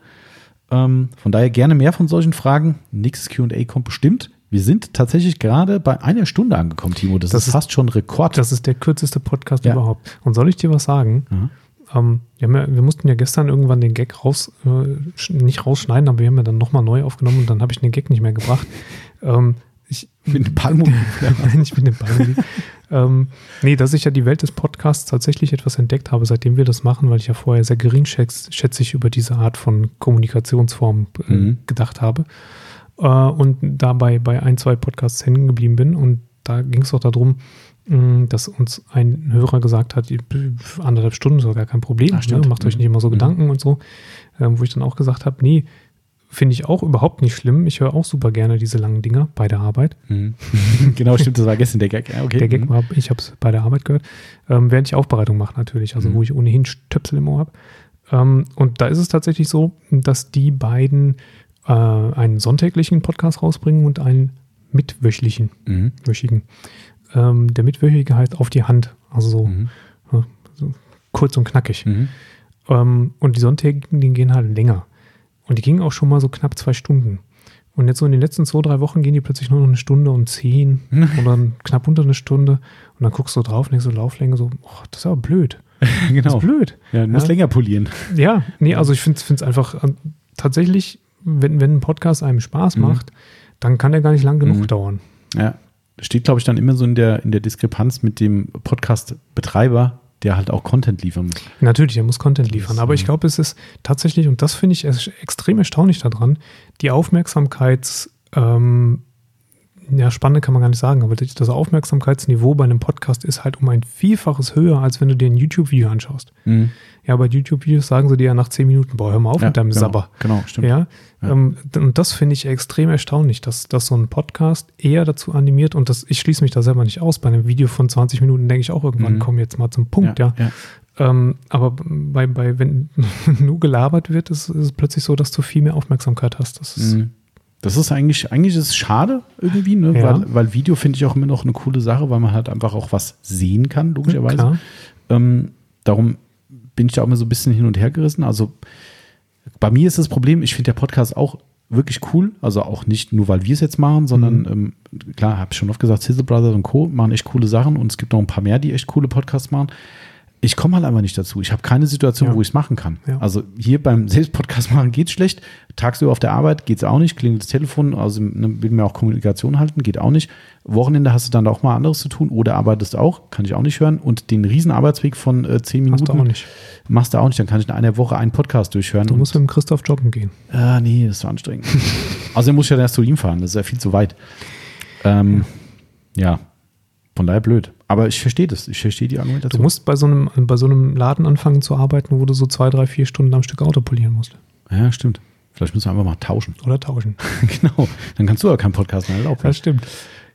Ähm, von daher gerne mehr von solchen Fragen. Nächstes QA kommt bestimmt. Wir sind tatsächlich gerade bei einer Stunde angekommen, Timo. Das, Das ist fast schon Rekord. Das ist der kürzeste Podcast Ja. überhaupt. Und soll ich dir was sagen? Mhm. Ähm, wir, ja, wir mussten ja gestern irgendwann den Gag raus, äh, nicht rausschneiden, aber wir haben ja dann nochmal neu aufgenommen und dann habe ich den Gag nicht mehr gebracht. Ähm, ich, Mit dem Palmo. Nein, ich bin den Ball. Ähm, nee, dass ich ja die Welt des Podcasts tatsächlich etwas entdeckt habe, seitdem wir das machen, weil ich ja vorher sehr geringschätzig über diese Art von Kommunikationsform äh, Mhm. gedacht habe. Äh, und dabei bei ein, zwei Podcasts hängen geblieben bin. Und da ging es auch darum, mh, dass uns ein Hörer gesagt hat, anderthalb Stunden ist doch gar kein Problem, stimmt. ne? macht euch nicht immer so Mhm. Gedanken und so. Ähm, wo ich dann auch gesagt habe, nee, finde ich auch überhaupt nicht schlimm. Ich höre auch super gerne diese langen Dinger bei der Arbeit. Mhm. genau, stimmt, das war gestern der Gag. Okay. Der Gag Mhm. war, ich habe es bei der Arbeit gehört, ähm, während ich Aufbereitung mache natürlich, also Mhm. wo ich ohnehin Stöpsel im Ohr habe. Ähm, und da ist es tatsächlich so, dass die beiden äh, einen sonntäglichen Podcast rausbringen und einen mitwöchlichen. Mhm. Wöchigen. Ähm, der mitwöchige heißt auf die Hand, also so, Mhm. so kurz und knackig. Mhm. Ähm, und die Sonntägigen, gehen halt länger. Und die gingen auch schon mal so knapp zwei Stunden. Und jetzt so in den letzten zwei, drei Wochen gehen die plötzlich nur noch eine Stunde und zehn oder knapp unter eine Stunde. Und dann guckst du drauf und denkst so Lauflänge so, oh, das ist aber blöd. Das genau. ist blöd. Ja, du musst Ja. länger polieren. Ja, nee, also ich finde es einfach äh, tatsächlich, wenn, wenn ein Podcast einem Spaß Mhm. macht, dann kann der gar nicht lang genug Mhm. dauern. Ja. Das steht, glaube ich, dann immer so in der, in der Diskrepanz mit dem Podcast-Betreiber, der halt auch Content liefern muss. Natürlich, er muss Content liefern. Das, Aber ich ähm, glaube, es ist tatsächlich, und das finde ich ex- extrem erstaunlich daran, die Aufmerksamkeits, ähm, ja, Spanne kann man gar nicht sagen, aber das Aufmerksamkeitsniveau bei einem Podcast ist halt um ein Vielfaches höher, als wenn du dir ein YouTube-Video anschaust. Ja, bei YouTube-Videos sagen sie dir ja nach zehn Minuten, boah, hör mal auf Ja, mit deinem genau, Sabber. Genau, stimmt. Ja, Ja. Ähm, und das finde ich extrem erstaunlich, dass, dass so ein Podcast eher dazu animiert und das, ich schließe mich da selber nicht aus. Bei einem Video von 20 Minuten denke ich auch irgendwann, Mhm. komm jetzt mal zum Punkt, ja. ja. Ähm, aber bei, bei, wenn nur gelabert wird, ist, ist es plötzlich so, dass du viel mehr Aufmerksamkeit hast. Das ist, Mhm. Das ist eigentlich, eigentlich ist es schade irgendwie, ne? Ja. weil, weil Video finde ich auch immer noch eine coole Sache, weil man halt einfach auch was sehen kann, logischerweise. Ähm, darum bin ich da auch immer so ein bisschen hin und her gerissen. Also bei mir ist das Problem, ich finde der Podcast auch wirklich cool. Also auch nicht nur, weil wir es jetzt machen, sondern ähm, klar, habe ich schon oft gesagt, Sizzle Brothers und Co. machen echt coole Sachen und es gibt noch ein paar mehr, die echt coole Podcasts machen. Ich komme halt einfach nicht dazu. Ich habe keine Situation, Ja. wo ich es machen kann. Ja. Also hier beim Selbstpodcast machen geht's schlecht. Tagsüber auf der Arbeit geht's auch nicht. Klingelt das Telefon, also ne, will mir auch Kommunikation halten, geht auch nicht. Wochenende hast du dann auch mal anderes zu tun oder arbeitest auch, kann ich auch nicht hören. Und den riesen Arbeitsweg von äh, zehn Minuten Hast du auch nicht. machst du auch nicht. Dann kann ich in einer Woche einen Podcast durchhören. Du musst mit dem Christoph joggen gehen. Ah, nee, das ist zu anstrengend. Außerdem muss ich ja erst zu ihm fahren, das ist ja viel zu weit. Ähm, ja, von daher blöd. Aber ich verstehe das, ich verstehe die Du Argumentation. musst bei so, einem, bei so einem Laden anfangen zu arbeiten, wo du so zwei, drei, vier Stunden am Stück Auto polieren musst. Ja, stimmt. Vielleicht müssen wir einfach mal tauschen. Oder tauschen. genau. Dann kannst du ja keinen Podcast mehr erlauben. Das stimmt.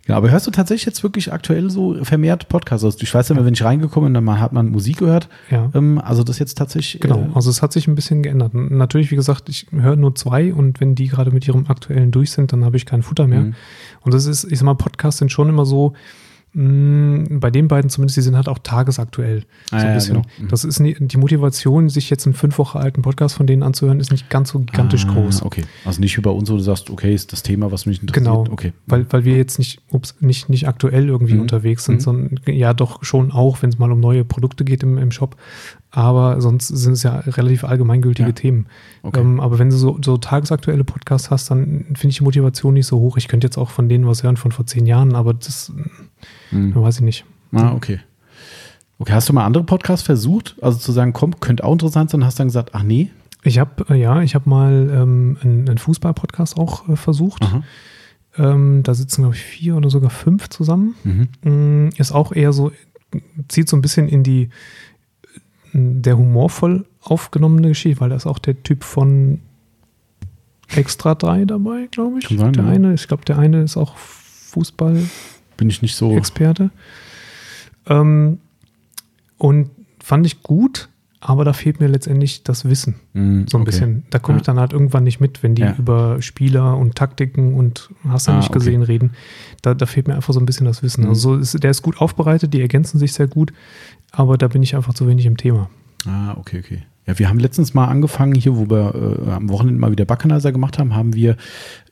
Ja, aber hörst du tatsächlich jetzt wirklich aktuell so vermehrt Podcasts? Also ich weiß ja, wenn ich reingekommen bin, dann hat man Musik gehört. Ja. Ähm, also das jetzt tatsächlich. Genau, Äh, also es hat sich ein bisschen geändert. Natürlich, wie gesagt, ich höre nur zwei und wenn die gerade mit ihrem aktuellen durch sind, dann habe ich kein Futter mehr. Mhm. Und das ist, ich sag mal, Podcasts sind schon immer so, bei den beiden zumindest, die sind halt auch tagesaktuell. Ah, so ein ja, bisschen. genau. Mhm. Das ist nie, die Motivation, sich jetzt einen fünf Wochen alten Podcast von denen anzuhören, ist nicht ganz so gigantisch ah, groß. Okay. Also nicht wie bei uns, wo du sagst, okay, ist das Thema, was mich interessiert. Genau, Okay. weil, weil wir jetzt nicht, ups, nicht, nicht aktuell irgendwie Mhm. unterwegs sind, Mhm. sondern ja doch schon auch, wenn es mal um neue Produkte geht im, im Shop. Aber sonst sind es ja relativ allgemeingültige Ja. Themen. Okay. Ähm, aber wenn du so, so tagesaktuelle Podcasts hast, dann finde ich die Motivation nicht so hoch. Ich könnte jetzt auch von denen was hören von vor zehn Jahren, aber das Mhm. weiß ich nicht. Ah, okay. Okay, hast du mal andere Podcasts versucht? Also zu sagen, komm, könnte auch interessant sein, hast dann gesagt, ach nee. Ich habe äh, ja, ich habe mal ähm, einen, einen Fußball-Podcast auch äh, versucht. Ähm, da sitzen glaube ich vier oder sogar fünf zusammen. Mhm. Mm, ist auch eher so, zieht so ein bisschen in die der humorvoll aufgenommene Geschichte, weil da ist auch der Typ von Extra 3 dabei, glaube ich. Kann sein, der ja. eine, ich glaube, der eine ist auch Fußball-Experte. Bin ich nicht so. Ähm, und fand ich gut, aber da fehlt mir letztendlich das Wissen. Mhm, So ein okay. bisschen. Da komme ich Ja. dann halt irgendwann nicht mit, wenn die Ja. über Spieler und Taktiken und hast du Ah, nicht okay. gesehen reden. Da, da fehlt mir einfach so ein bisschen das Wissen. Mhm. Also so ist, der ist gut aufbereitet, die ergänzen sich sehr gut, aber da bin ich einfach zu wenig im Thema. Ah, okay, okay. Ja, wir haben letztens mal angefangen, hier, wo wir äh, am Wochenende mal wieder Backenheiser gemacht haben, haben wir,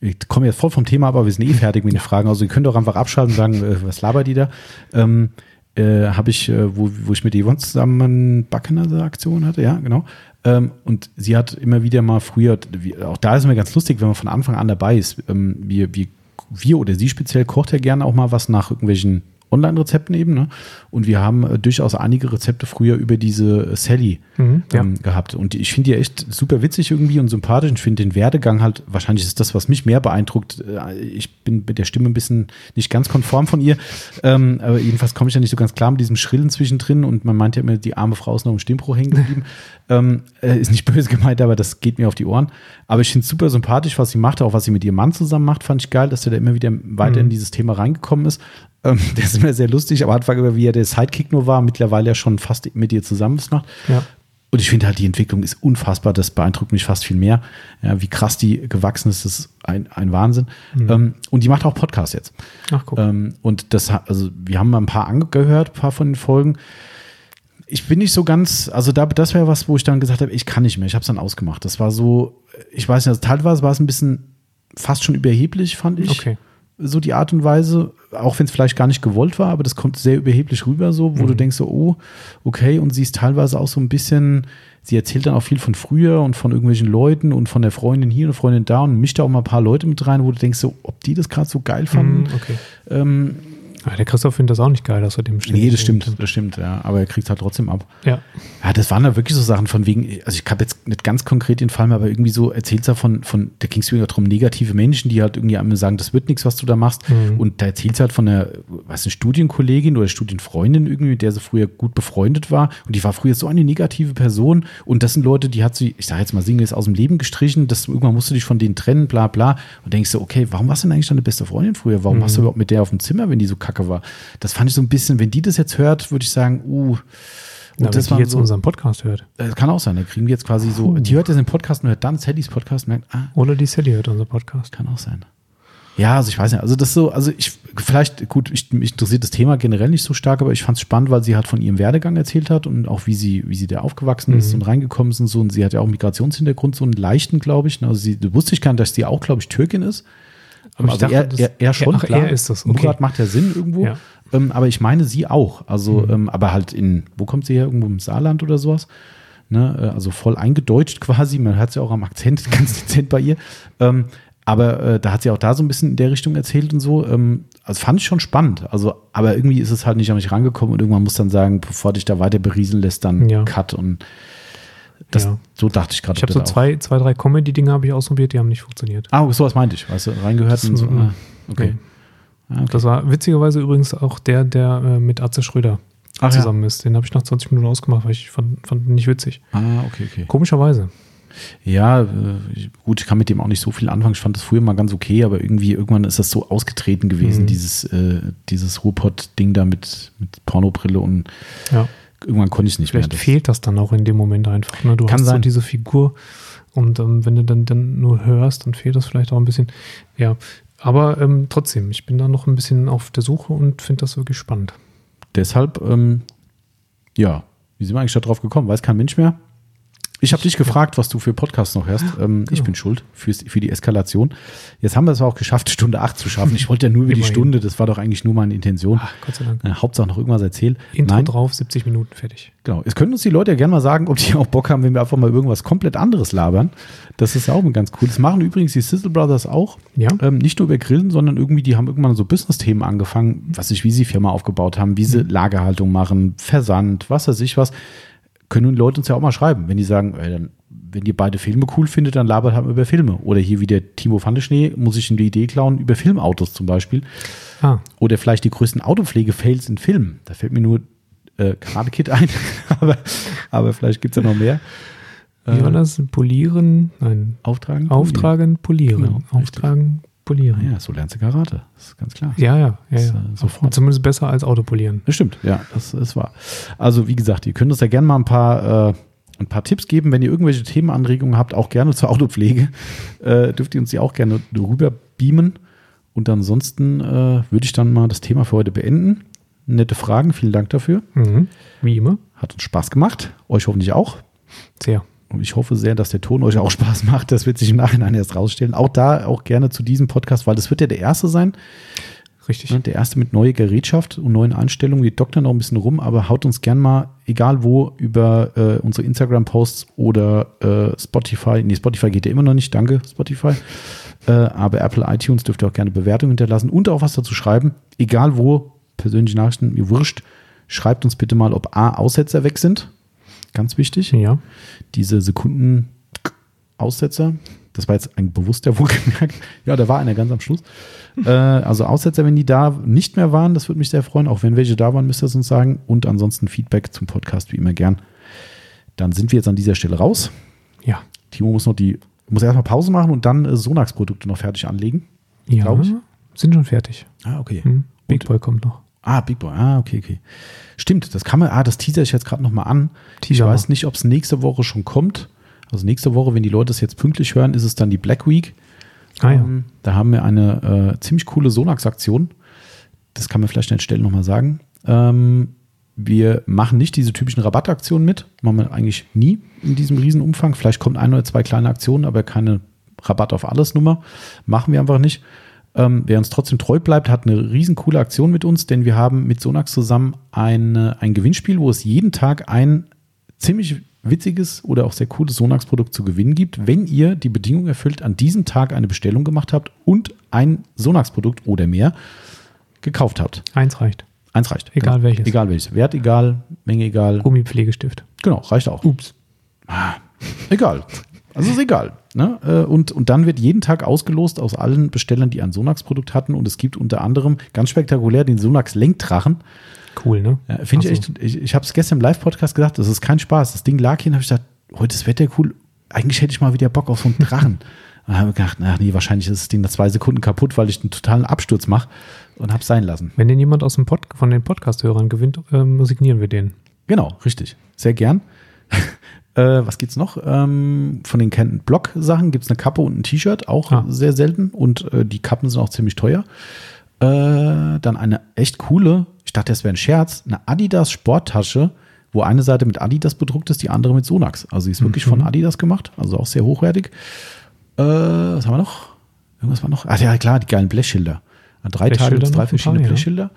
ich komme jetzt voll vom Thema, ab, aber wir sind eh fertig mit den Fragen. Also ihr könnt auch einfach abschalten und sagen, äh, was labert die da? Ähm, äh, habe ich, äh, wo, wo ich mit Yvonne zusammen Backenheiser Aktion hatte, ja, genau. Ähm, und sie hat immer wieder mal früher, auch da ist mir ganz lustig, wenn man von Anfang an dabei ist. Ähm, wir, wir, wir oder sie speziell kocht ja gerne auch mal was nach irgendwelchen Online-Rezepten eben. Ne? Und wir haben äh, durchaus einige Rezepte früher über diese äh, Sally Mhm, ja. ähm, gehabt. Und ich finde die echt super witzig irgendwie und sympathisch. Ich finde den Werdegang halt, wahrscheinlich ist das, was mich mehr beeindruckt. Äh, Ich bin mit der Stimme ein bisschen nicht ganz konform von ihr. Ähm, aber jedenfalls komme ich ja nicht so ganz klar mit diesem Schrillen zwischendrin und man meint ja immer, die arme Frau ist noch im Stimmbruch hängen geblieben. ähm, äh, ist nicht böse gemeint, aber das geht mir auf die Ohren. Aber ich finde es super sympathisch, was sie macht, auch was sie mit ihrem Mann zusammen macht, fand ich geil, dass er da immer wieder weiter Mhm. in dieses Thema reingekommen ist. Ähm, der ist immer sehr lustig, aber Anfang immer, wie er der Sidekick nur war, mittlerweile ja schon fast mit ihr zusammen was macht. Ja. Und ich finde halt, die Entwicklung ist unfassbar. Das beeindruckt mich fast viel mehr. Ja, wie krass die gewachsen ist, das ist ein, ein Wahnsinn. Ähm, und die macht auch Podcasts jetzt. Ach, guck. Ähm, und das, hat- also wir haben mal ein paar angehört, ein paar von den Folgen. Ich bin nicht so ganz, also da, das wäre was, wo ich dann gesagt habe, ich kann nicht mehr. Ich habe es dann ausgemacht. Das war so, ich weiß nicht, also teilweise war es ein bisschen fast schon überheblich, fand ich. Okay. So die Art und Weise, auch wenn es vielleicht gar nicht gewollt war, aber das kommt sehr überheblich rüber, so, wo du denkst so, oh, okay, und sie ist teilweise auch so ein bisschen, sie erzählt dann auch viel von früher und von irgendwelchen Leuten und von der Freundin hier und Freundin da und mischt da auch mal ein paar Leute mit rein, wo du denkst so, ob die das gerade so geil fanden. Mhm, okay. Ähm, Ah, der Christoph findet das auch nicht geil, dass er dem ständig nee, das stimmt, das stimmt, ja, aber er kriegt halt trotzdem ab. Ja. Ja, das waren da wirklich so Sachen von wegen, also ich habe jetzt nicht ganz konkret den Fall, mehr, aber irgendwie so erzählt er von, von da ging es wieder darum, negative Menschen, die halt irgendwie einmal sagen, das wird nichts, was du da machst. Mhm. Und da erzählt halt von einer, was, eine Studienkollegin oder Studienfreundin irgendwie, mit der sie früher gut befreundet war. Und die war früher so eine negative Person. Und das sind Leute, die hat sie, ich sage jetzt mal, sinngemäß aus dem Leben gestrichen. Das, irgendwann musst du dich von denen trennen, bla bla. Und denkst du, okay, warum warst du denn eigentlich deine beste Freundin früher? Warum warst du überhaupt mit der auf dem Zimmer, wenn die so kacke war? Das fand ich so ein bisschen, wenn die das jetzt hört, würde ich sagen, uh, Na, und wenn das die war jetzt so, unseren Podcast hört. das kann auch sein, da kriegen wir jetzt quasi so, die hört jetzt den Podcast und hört dann Sallys Podcast und merkt, ah, Oder die Sally hört unseren Podcast. kann auch sein. Ja, also ich weiß nicht, also das so, also ich, vielleicht, gut, ich, mich interessiert das Thema generell nicht so stark, aber ich fand es spannend, weil sie halt von ihrem Werdegang erzählt hat und auch wie sie, wie sie da aufgewachsen ist Mhm. und reingekommen ist und so. Und sie hat ja auch einen Migrationshintergrund, so einen leichten, glaube ich. Also sie wusste ich gar nicht, dass sie auch, glaube ich, Türkin ist. Aber ich also dachte, er, er, er schon, ach, klar. er ist das, okay. Murat macht ja Sinn irgendwo. Ja. ähm, aber ich meine sie auch. Also, Mhm. ähm, aber halt in, wo kommt sie her? Irgendwo im Saarland oder sowas? Ne? äh, Also voll eingedeutscht quasi. Man hört es ja auch am Akzent ganz dezent bei ihr. Ähm, aber äh, da hat sie auch da so ein bisschen in der Richtung erzählt und so. Ähm, also fand ich schon spannend. Also, aber irgendwie ist es halt nicht an mich rangekommen und irgendwann muss dann sagen, bevor dich da weiter berieseln lässt, dann Ja. Cut und das, Ja. so dachte ich gerade. Ich habe so das zwei, zwei drei Comedy-Dinge habe ich ausprobiert, die haben nicht funktioniert. Ah, sowas meinte ich. Weißt du, reingehört und so. Ah, okay. Nee. Ah, okay. Das war witzigerweise übrigens auch der, der äh, mit Atze Schröder Ach, zusammen ist. Den habe ich nach 20 Minuten ausgemacht, weil ich fand, fand ihn nicht witzig. Ja. Ah, okay, okay. Komischerweise. Ja, äh, gut, ich kann mit dem auch nicht so viel anfangen. Ich fand das früher mal ganz okay, aber irgendwie irgendwann ist das so ausgetreten gewesen, Mhm. dieses, äh, dieses Ruhrpott-Ding da mit, mit Pornobrille und Ja. Irgendwann konnte ich es nicht Vielleicht mehr. Das- fehlt das dann auch in dem Moment einfach. Ne? Du Kann hast so sein. diese Figur und ähm, wenn du dann, dann nur hörst, dann fehlt das vielleicht auch ein bisschen. Ja, aber ähm, trotzdem, ich bin da noch ein bisschen auf der Suche und finde das wirklich spannend. Deshalb, ähm, ja, wie sind wir eigentlich da drauf gekommen? Weiß kein Mensch mehr. Ich habe dich gefragt, was du für Podcasts noch hörst. Ähm, Ich genau. bin schuld fürs, für die Eskalation. Jetzt haben wir es auch geschafft, Stunde 8 zu schaffen. Ich wollte ja nur über die. Stunde, das war doch eigentlich nur meine Intention. Ach, Gott sei Dank. Äh, Hauptsache noch irgendwas erzählen. Intro Nein, drauf, 70 Minuten fertig. Genau. Es können uns die Leute ja gerne mal sagen, ob die auch Bock haben, wenn wir einfach mal irgendwas komplett anderes labern. Das ist ja auch ganz cool. Das machen übrigens die Sizzle Brothers auch. Ja. Ähm, nicht nur über Grillen, sondern irgendwie, die haben irgendwann so Business-Themen angefangen, was ich, wie sie Firma aufgebaut haben, wie sie Lagerhaltung machen, Versand, was weiß ich was. Können die Leute uns ja auch mal schreiben, wenn die sagen, ey, dann, wenn ihr beide Filme cool findet, dann labert halt über Filme. Oder hier wie der Timo Fandeschnee, muss ich ihm die Idee klauen, über Filmautos zum Beispiel. Ah, Oder vielleicht die größten Autopflege-Fails in Filmen. Da fällt mir nur äh, Karate Kid ein, aber, aber vielleicht gibt es ja noch mehr. wie war das? Polieren? Nein. Auftragen? Auftragen, polieren. Genau. Auftragen, polieren. Ja, so lernst du Karate. Das ist ganz klar. Ja, ja, ja. Ja. äh, sofort. Zumindest besser als Autopolieren. Das stimmt, ja, das ist wahr. Also, wie gesagt, ihr könnt uns ja gerne mal ein paar, äh, ein paar Tipps geben. Wenn ihr irgendwelche Themenanregungen habt, auch gerne zur Autopflege, äh, dürft ihr uns die auch gerne rüber beamen. Und ansonsten äh, würde ich dann mal das Thema für heute beenden. Nette Fragen, vielen Dank dafür. Mhm. Wie immer. Hat uns Spaß gemacht. Euch hoffentlich auch. Sehr. Und ich hoffe sehr, dass der Ton euch auch Spaß macht. Das wird sich im Nachhinein erst rausstellen. Auch da, auch gerne zu diesem Podcast, weil das wird ja der erste sein. Richtig. Ne, Der erste mit neuer Gerätschaft und neuen Einstellungen. Wir doktern noch ein bisschen rum, aber haut uns gern mal, egal wo, über äh, unsere Instagram-Posts oder äh, Spotify. Nee, Spotify geht ja immer noch nicht. Danke, Spotify. Äh, aber Apple iTunes dürft ihr auch gerne Bewertungen hinterlassen und auch was dazu schreiben. Egal wo, persönliche Nachrichten, mir wurscht. Schreibt uns bitte mal, ob A, Aussetzer weg sind. Ganz wichtig Ja. diese Sekunden Aussetzer. Das war jetzt ein bewusster Wohlgemerkt. Ja, da war einer ganz am Schluss. äh, also Aussetzer, wenn die da nicht mehr waren, das würde mich sehr freuen. Auch wenn welche da waren, müsst ihr es uns sagen. Und ansonsten Feedback zum Podcast, wie immer gern. Dann sind wir jetzt an dieser Stelle raus. Ja. Timo muss noch die, muss erstmal Pause machen und dann äh, Sonax-Produkte noch fertig anlegen. Ja. Ich. Sind schon fertig. Ah, okay. Hm. Big Boy kommt noch. Ah, Big Boy. Ah, okay, okay. Stimmt, das kann man, ah, das teaser ich jetzt gerade nochmal an. Teaser ich weiß nicht, ob es nächste Woche schon kommt. Also nächste Woche, wenn die Leute es jetzt pünktlich hören, ist es dann die Black Week. Ah ja. Ähm, da haben wir eine äh, ziemlich coole Sonax-Aktion. Das kann man vielleicht an der Stelle nochmal sagen. Ähm, wir machen nicht diese typischen Rabattaktionen mit. Machen wir eigentlich nie in diesem Riesenumfang. Vielleicht kommt ein oder zwei kleine Aktionen, aber keine Rabatt auf alles Nummer. Machen wir einfach nicht. Ähm, wer uns trotzdem treu bleibt, hat eine riesen coole Aktion mit uns, denn wir haben mit Sonax zusammen eine, ein Gewinnspiel, wo es jeden Tag ein ziemlich witziges oder auch sehr cooles Sonax-Produkt zu gewinnen gibt, wenn ihr die Bedingung erfüllt, an diesem Tag eine Bestellung gemacht habt und ein Sonax-Produkt oder mehr gekauft habt. Eins reicht. Eins reicht. Egal genau. welches. Egal welches. Wert egal, Menge egal. Gummipflegestift. Genau, reicht auch. Ups. Egal. Also ist egal. Ne? Äh, Und, und dann wird jeden Tag ausgelost aus allen Bestellern, die ein Sonax-Produkt hatten. Und es gibt unter anderem ganz spektakulär den Sonax Lenkdrachen. Cool, ne? Ja, Finde ich Also, echt, ich, ich habe es gestern im Live-Podcast gesagt, das ist kein Spaß. Das Ding lag hier und habe ich gedacht, heute ist Wetter cool. Eigentlich hätte ich mal wieder Bock auf so einen Drachen. und habe gedacht, ach nee, wahrscheinlich ist das Ding nach zwei Sekunden kaputt, weil ich einen totalen Absturz mache und habe es sein lassen. Wenn den jemand aus dem Pod von den Podcast-Hörern gewinnt, ähm, signieren wir den. Genau, richtig. Sehr gern. Äh, was gibt's noch? Ähm, von den Kenton Block-Sachen gibt es eine Kappe und ein T-Shirt, auch Ah. sehr selten. Und äh, die Kappen sind auch ziemlich teuer. Äh, dann eine echt coole, ich dachte, das wäre ein Scherz, eine Adidas Sporttasche, wo eine Seite mit Adidas bedruckt ist, die andere mit Sonax. Also sie ist wirklich von Adidas gemacht, also auch sehr hochwertig. Äh, was haben wir noch? Irgendwas war noch? Ach ja, klar, die geilen Blechschilder. Drei Blechschilder drei noch ein verschiedene paar, ja. Blechschilder.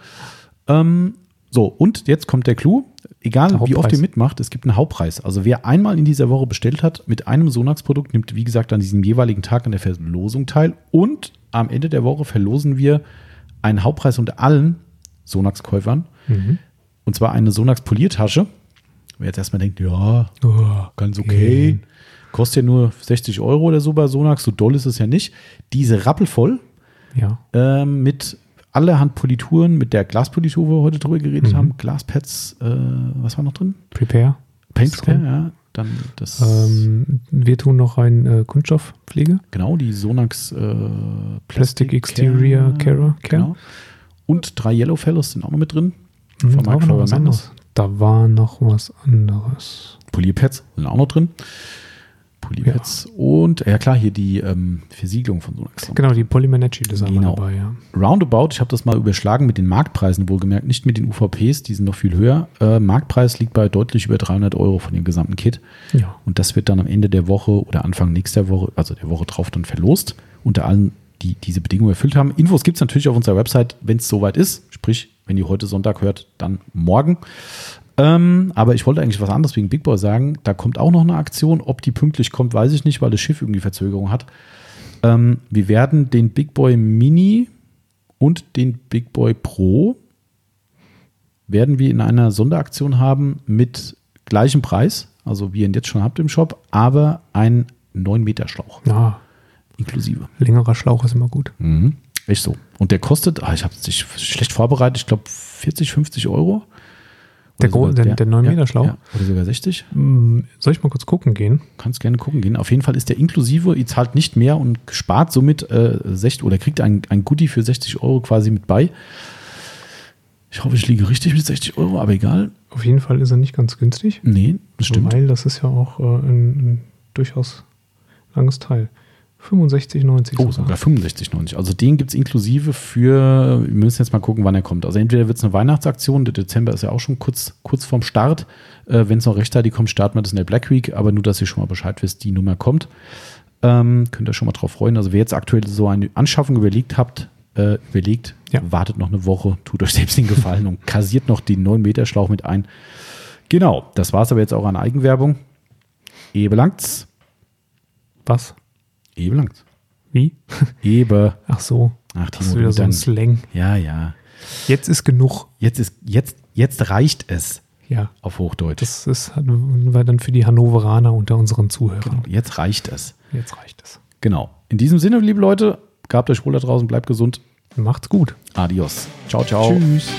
Ähm, so, und jetzt kommt der Clou. Egal Der wie oft ihr mitmacht, es gibt einen Hauptpreis. Also wer einmal in dieser Woche bestellt hat mit einem Sonax-Produkt, nimmt wie gesagt an diesem jeweiligen Tag an der Verlosung teil. Und am Ende der Woche verlosen wir einen Hauptpreis unter allen Sonax-Käufern. Mhm. Und zwar eine Sonax-Poliertasche. Wer jetzt erstmal denkt, ja, Oh, ganz okay. Kostet ja nur 60 Euro oder so bei Sonax, so doll ist es ja nicht. Diese rappelvoll ja. ähm, mit allerhand Polituren, mit der Glaspolitur, wo wir heute drüber geredet Mhm. haben, Glaspads, äh, was war noch drin? Prepare. Paint drin. ja. Dann das, Ähm, wir tun noch ein äh, Kunststoffpflege. genau, die Sonax äh, Plastic Exterior Care. Genau. Und drei Yellow Fellows sind auch noch mit drin. Mhm, Von da war Mike noch Flower. Da war noch was anderes. Polierpads sind auch noch drin. Polierpads und, ja klar, hier die ähm, Versiegelung von Sonax. Genau, die ist einmal Genau. dabei, ja. Roundabout, ich habe das mal überschlagen mit den Marktpreisen, wohlgemerkt, nicht mit den UVPs, die sind noch viel höher. Äh, Marktpreis liegt bei deutlich über 300 Euro von dem gesamten Kit. Ja. Und das wird dann am Ende der Woche oder Anfang nächster Woche, also der Woche drauf, dann verlost. Unter allen, die diese Bedingungen erfüllt haben. Infos gibt es natürlich auf unserer Website, wenn es soweit ist. Sprich, wenn ihr heute Sonntag hört, dann morgen. Ähm, aber ich wollte eigentlich was anderes wegen Big Boy sagen. Da kommt auch noch eine Aktion. Ob die pünktlich kommt, weiß ich nicht, weil das Schiff irgendwie Verzögerung hat. Ähm, wir werden den Big Boy Mini und den Big Boy Pro werden wir in einer Sonderaktion haben mit gleichem Preis, also wie ihr ihn jetzt schon habt im Shop, aber ein 9 Meter Schlauch Ja, inklusive. längerer Schlauch ist immer gut. Mhm. Echt so. Und der kostet, ah, ich habe es schlecht vorbereitet, ich glaube 40, 50 Euro. Der gro- der- der 9 ja, Meter Schlauch? Ja, oder sogar 60. Hm, Soll ich mal kurz gucken gehen? Kannst gerne gucken gehen. Auf jeden Fall ist der inklusive, ihr zahlt nicht mehr und spart somit äh, 60 oder kriegt ein, ein Goodie für 60 Euro quasi mit bei. Ich hoffe, ich liege richtig mit 60 Euro, aber egal. Auf jeden Fall ist er nicht ganz günstig. Nee, das stimmt. Weil das ist ja auch äh, ein, ein durchaus langes Teil. 65,90 Oh, sogar 65,90. Also den gibt es inklusive für, wir müssen jetzt mal gucken, wann er kommt. Also entweder wird es eine Weihnachtsaktion, der Dezember ist ja auch schon kurz, kurz vorm Start. Äh, Wenn es noch rechtzeitig kommt, starten wir das in der Black Week, aber nur, dass ihr schon mal Bescheid wisst, die Nummer kommt. Ähm, könnt ihr schon mal drauf freuen. Also wer jetzt aktuell so eine Anschaffung überlegt habt, äh, überlegt, Ja. wartet noch eine Woche, tut euch selbst den Gefallen und kassiert noch den 9 Meter Schlauch mit ein. Genau, das war es aber jetzt auch an Eigenwerbung. Ebe langt's. Was? Ebe langt's. Wie? Ebe. Ach so. Ach, Das ist wieder so ein Slang. Ja, ja. Jetzt ist genug. Jetzt ist, jetzt, jetzt reicht es Ja. auf Hochdeutsch. Das ist war dann für die Hannoveraner unter unseren Zuhörern. genau, jetzt reicht es. Jetzt reicht es. Genau. In diesem Sinne, liebe Leute, gabt euch wohl da draußen, bleibt gesund. Macht's gut. Adios. Ciao, ciao. Tschüss.